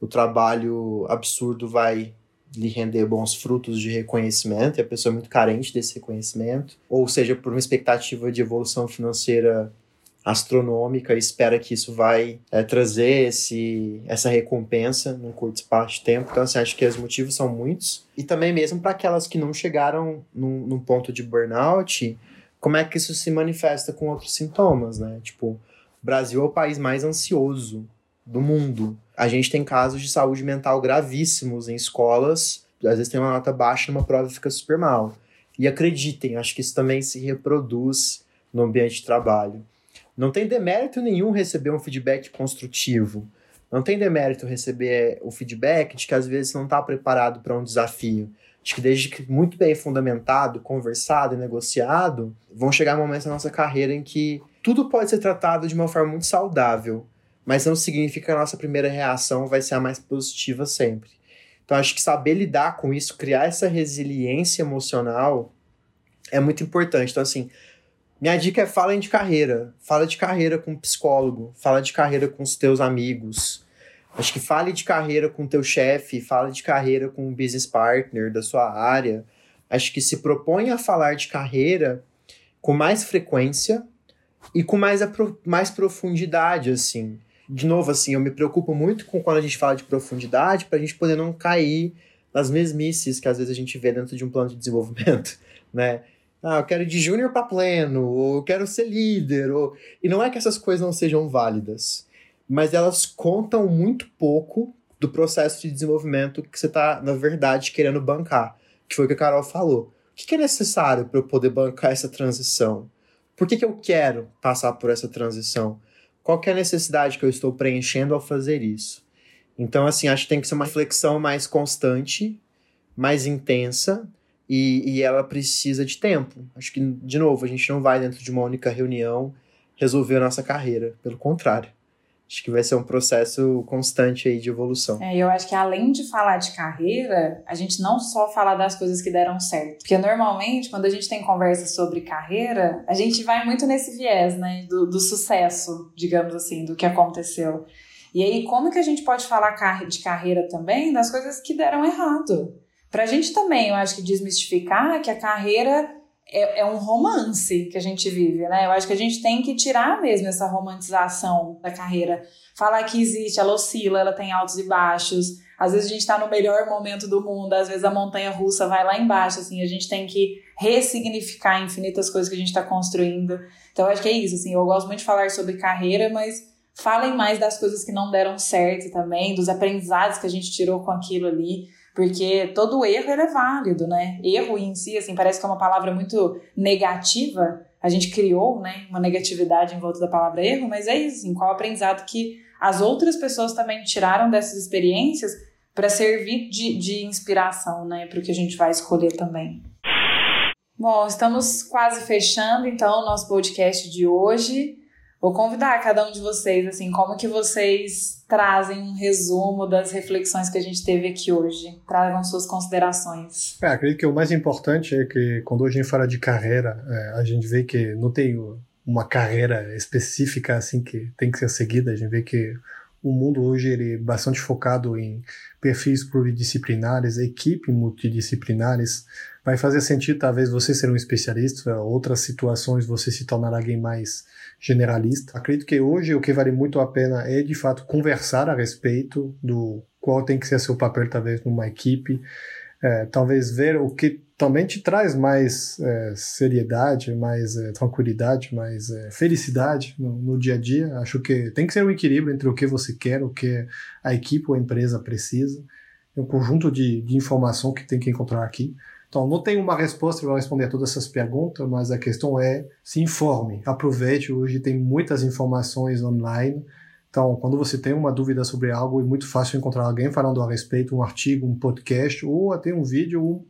o trabalho absurdo vai lhe render bons frutos de reconhecimento, e a pessoa é muito carente desse reconhecimento, ou seja, por uma expectativa de evolução financeira astronômica e espera que isso vai é, trazer esse, essa recompensa num curto espaço de tempo. Então, assim, acho que os motivos são muitos. E também mesmo para aquelas que não chegaram num, num, ponto de burnout, como é que isso se manifesta com outros sintomas, né? Tipo, o Brasil é o país mais ansioso do mundo. A gente tem casos de saúde mental gravíssimos em escolas. Às vezes tem uma nota baixa numa prova e fica super mal. E acreditem, acho que isso também se reproduz no ambiente de trabalho. Não tem demérito nenhum receber um feedback construtivo. Não tem demérito receber o feedback de que às vezes não está preparado para um desafio. Acho que desde que muito bem fundamentado, conversado e negociado, vão chegar momentos na nossa carreira em que tudo pode ser tratado de uma forma muito saudável, mas não significa que a nossa primeira reação vai ser a mais positiva sempre. Então acho que saber lidar com isso, criar essa resiliência emocional é muito importante. Então assim, minha dica é fala de carreira. Fala de carreira com um psicólogo. Fala de carreira com os teus amigos. Acho que fale de carreira com o teu chefe. Fala de carreira com um business partner da sua área. Acho que se propõe a falar de carreira com mais frequência e com mais, mais profundidade, assim. De novo, assim, eu me preocupo muito com quando a gente fala de profundidade para a gente poder não cair nas mesmices que às vezes a gente vê dentro de um plano de desenvolvimento, né? Ah, eu quero ir de júnior para pleno, ou eu quero ser líder, ou... e não é que essas coisas não sejam válidas, mas elas contam muito pouco do processo de desenvolvimento que você está, na verdade, querendo bancar, que foi o que a Carol falou. que é necessário para eu poder bancar essa transição? Por que, que eu quero passar por essa transição? Qual é a necessidade que eu estou preenchendo ao fazer isso? Então, assim, acho que tem que ser uma reflexão mais constante, mais intensa, e, e ela precisa de tempo. Acho que, de novo, a gente não vai dentro de uma única reunião resolver a nossa carreira. Pelo contrário. Acho que vai ser um processo constante aí de evolução. É, eu acho que além de falar de carreira, a gente não só fala das coisas que deram certo. Porque normalmente, quando a gente tem conversa sobre carreira, a gente vai muito nesse viés, né? Do, do sucesso, digamos assim, do que aconteceu. E aí, como que a gente pode falar de carreira também das coisas que deram errado? Pra gente também, eu acho que desmistificar que a carreira é, é, um romance que a gente vive, né? Eu acho que a gente tem que tirar mesmo essa romantização da carreira. Falar que existe, ela oscila, ela tem altos e baixos. Às vezes a gente está no melhor momento do mundo, às vezes a montanha russa vai lá embaixo, assim, a gente tem que ressignificar infinitas coisas que a gente está construindo. Então eu acho que é isso, assim, eu gosto muito de falar sobre carreira, mas falem mais das coisas que não deram certo também, dos aprendizados que a gente tirou com aquilo ali. Porque todo erro é válido, né? Erro em si, assim, parece que é uma palavra muito negativa. A gente criou, né, uma negatividade em volta da palavra erro, mas é isso, assim, qual o aprendizado que as outras pessoas também tiraram dessas experiências para servir de, de inspiração, né, para o que a gente vai escolher também. Bom, estamos quase fechando então o nosso podcast de hoje. Vou convidar cada um de vocês, assim, como que vocês trazem um resumo das reflexões que a gente teve aqui hoje. Tragam suas considerações. É, acredito que o mais importante é que quando a gente fala de carreira, é, a gente vê que não tem uma carreira específica assim que tem que ser seguida. A gente vê que o mundo hoje ele é bastante focado em perfis pluridisciplinares, equipe multidisciplinares. Vai fazer sentido talvez você ser um especialista, outras situações você se tornar alguém mais generalista. Acredito que hoje o que vale muito a pena é de fato conversar a respeito do qual tem que ser seu papel talvez numa equipe, é, talvez ver o que também te traz mais é, seriedade, mais é, tranquilidade, mais é, felicidade no, no, dia a dia. Acho que tem que ser um equilíbrio entre o que você quer, o que a equipe ou a empresa precisa. É um conjunto de, de informação que tem que encontrar aqui. Então, não tem uma resposta para responder a todas essas perguntas, mas a questão é se informe, aproveite. Hoje tem muitas informações online. Então, quando você tem uma dúvida sobre algo, é muito fácil encontrar alguém falando a respeito, um artigo, um podcast, ou até um vídeo, ou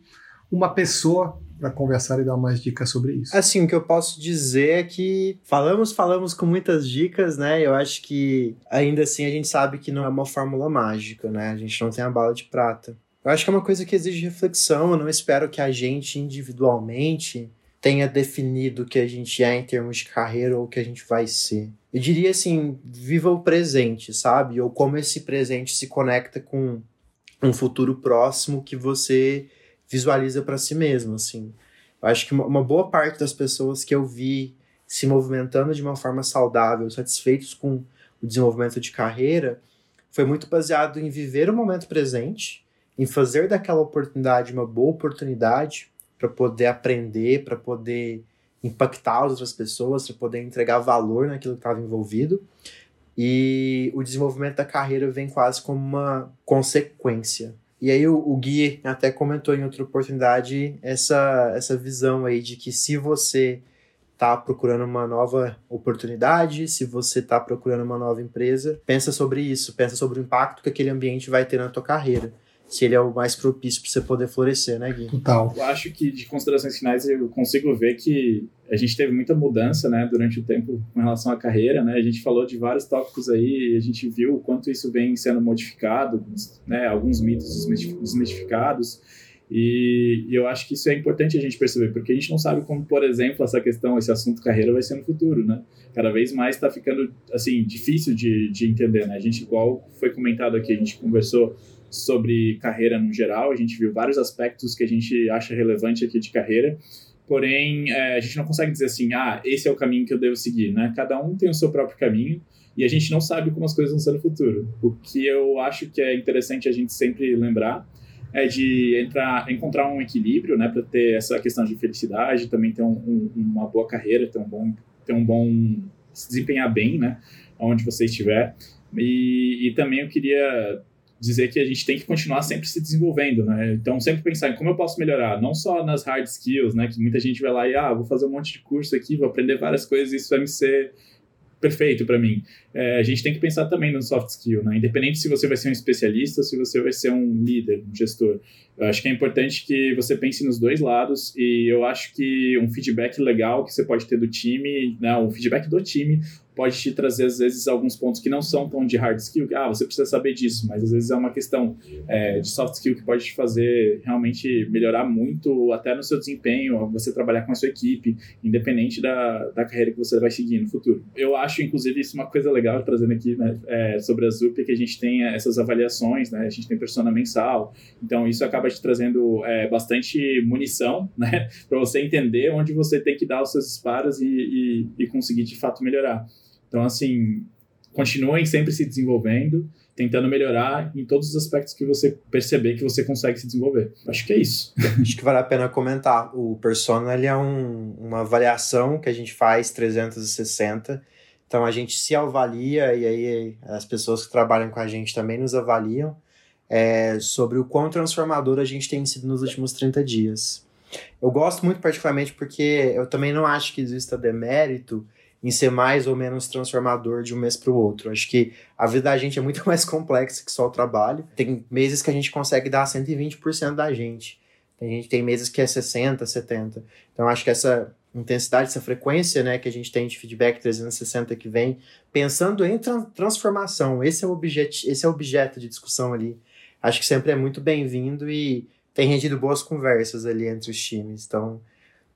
uma pessoa para conversar e dar mais dicas sobre isso. Assim, o que eu posso dizer é que falamos, falamos com muitas dicas, né? Eu acho que ainda assim a gente sabe que não é uma fórmula mágica, né? A gente não tem a bala de prata. Eu acho que é uma coisa que exige reflexão. Eu não espero que a gente individualmente tenha definido o que a gente é em termos de carreira ou o que a gente vai ser. Eu diria assim, viva o presente, sabe? Ou como esse presente se conecta com um futuro próximo que você visualiza para si mesmo, assim. Eu acho que uma boa parte das pessoas que eu vi se movimentando de uma forma saudável, satisfeitos com o desenvolvimento de carreira, foi muito baseado em viver o momento presente em fazer daquela oportunidade uma boa oportunidade para poder aprender, para poder impactar as outras pessoas, para poder entregar valor naquilo que estava envolvido. E o desenvolvimento da carreira vem quase como uma consequência. E aí o, o Gui até comentou em outra oportunidade essa, essa visão aí de que se você está procurando uma nova oportunidade, se você está procurando uma nova empresa, pensa sobre isso, pensa sobre o impacto que aquele ambiente vai ter na tua carreira se ele é o mais propício para você poder florescer, né, Gui? Total. Eu acho que de considerações finais eu consigo ver que a gente teve muita mudança, né, durante o tempo com relação à carreira, né? A gente falou de vários tópicos aí, a gente viu o quanto isso vem sendo modificado, né, alguns mitos desmistificados. E, e eu acho que isso é importante a gente perceber, porque a gente não sabe como, por exemplo, essa questão, esse assunto carreira vai ser no futuro, né? Cada vez mais está ficando, assim, difícil de, de entender, né? A gente, igual foi comentado aqui, a gente conversou sobre carreira no geral, a gente viu vários aspectos que a gente acha relevante aqui de carreira, porém é, a gente não consegue dizer assim, ah, esse é o caminho que eu devo seguir, né? Cada um tem o seu próprio caminho e a gente não sabe como as coisas vão ser no futuro. O que eu acho que é interessante a gente sempre lembrar é de entrar, encontrar um equilíbrio, né, para ter essa questão de felicidade, também ter um, um, uma boa carreira, ter um bom, ter um bom se desempenhar bem, né, onde você estiver. E, e também eu queria dizer que a gente tem que continuar sempre se desenvolvendo, né? Então, sempre pensar em como eu posso melhorar, não só nas hard skills, né? Que muita gente vai lá e, ah, vou fazer um monte de curso aqui, vou aprender várias coisas, isso vai me ser perfeito para mim. É, a gente tem que pensar também no soft skill, né? Independente se você vai ser um especialista, se você vai ser um líder, um gestor. Eu acho que é importante que você pense nos dois lados e eu acho que um feedback legal que você pode ter do time, né, um feedback do time, pode te trazer, às vezes, alguns pontos que não são tão de hard skill, que, ah, você precisa saber disso, mas às vezes é uma questão é, de soft skill que pode te fazer realmente melhorar muito, até no seu desempenho, você trabalhar com a sua equipe, independente da, da carreira que você vai seguir no futuro. Eu acho, inclusive, isso uma coisa legal, trazendo aqui, né, é, sobre a ZUP, que a gente tem essas avaliações, né, a gente tem persona mensal, então isso acaba te trazendo é, bastante munição, né, para você entender onde você tem que dar os seus disparos e, e, e conseguir, de fato, melhorar. Então, assim, continuem sempre se desenvolvendo, tentando melhorar em todos os aspectos que você perceber que você consegue se desenvolver. Acho que é isso. Acho que vale a pena comentar. O Persona ele é um, uma avaliação que a gente faz 360. Então a gente se avalia e aí as pessoas que trabalham com a gente também nos avaliam é, sobre o quão transformador a gente tem sido nos últimos 30 dias. Eu gosto muito particularmente porque eu também não acho que exista demérito em ser mais ou menos transformador de um mês para o outro. Acho que a vida da gente é muito mais complexa que só o trabalho. Tem meses que a gente consegue dar 120% da gente. Tem gente tem meses que é 60, 70. Então acho que essa intensidade, essa frequência, né, que a gente tem de feedback 360 que vem pensando em tra transformação, esse é o objeto, esse é o objeto de discussão ali. Acho que sempre é muito bem-vindo e tem rendido boas conversas ali entre os times. Então,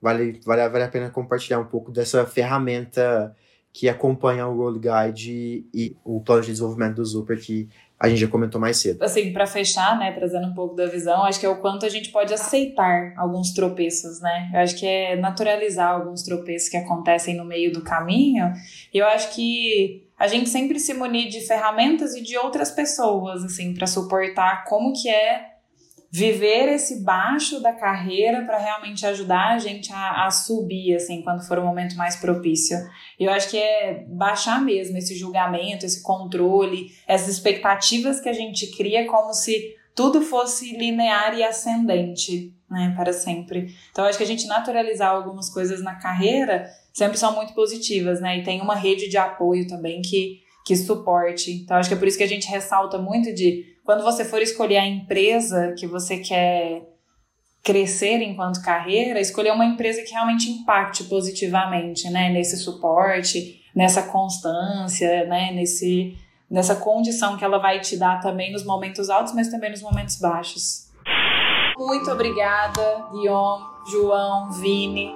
vale, vale, vale a pena compartilhar um pouco dessa ferramenta que acompanha o Role Guide e o plano de desenvolvimento do Zuper, que a gente já comentou mais cedo. Assim, para fechar, né, trazendo um pouco da visão, acho que é o quanto a gente pode aceitar alguns tropeços, né? Eu acho que é naturalizar alguns tropeços que acontecem no meio do caminho. E eu acho que a gente sempre se munir de ferramentas e de outras pessoas, assim, para suportar como que é viver esse baixo da carreira para realmente ajudar a gente a, a, subir, assim, quando for o momento mais propício. Eu acho que é baixar mesmo esse julgamento, esse controle, essas expectativas que a gente cria como se tudo fosse linear e ascendente, né, para sempre. Então, acho que a gente naturalizar algumas coisas na carreira sempre são muito positivas, né, e tem uma rede de apoio também que, que suporte. Então, acho que é por isso que a gente ressalta muito de quando você for escolher a empresa que você quer crescer enquanto carreira, escolher uma empresa que realmente impacte positivamente, né, nesse suporte, nessa constância, né, nesse nessa condição que ela vai te dar também nos momentos altos, mas também nos momentos baixos. Muito obrigada, Guion, João, Vini.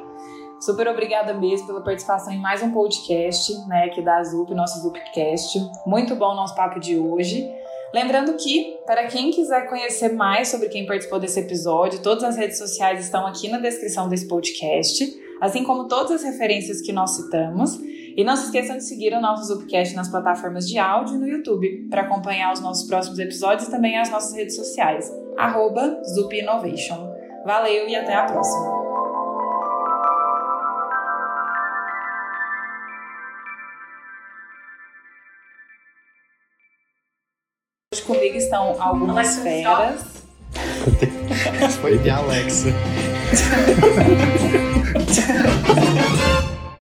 Super obrigada mesmo pela participação em mais um podcast, né, aqui da ZUP, nosso ZUPcast. Muito bom o nosso papo de hoje. Lembrando que, para quem quiser conhecer mais sobre quem participou desse episódio, todas as redes sociais estão aqui na descrição desse podcast, assim como todas as referências que nós citamos. E não se esqueçam de seguir o nosso Zupcast nas plataformas de áudio e no YouTube, para acompanhar os nossos próximos episódios e também as nossas redes sociais, arroba Innovation. Valeu e até a próxima! Comigo estão algumas feras. Foi de Alexa.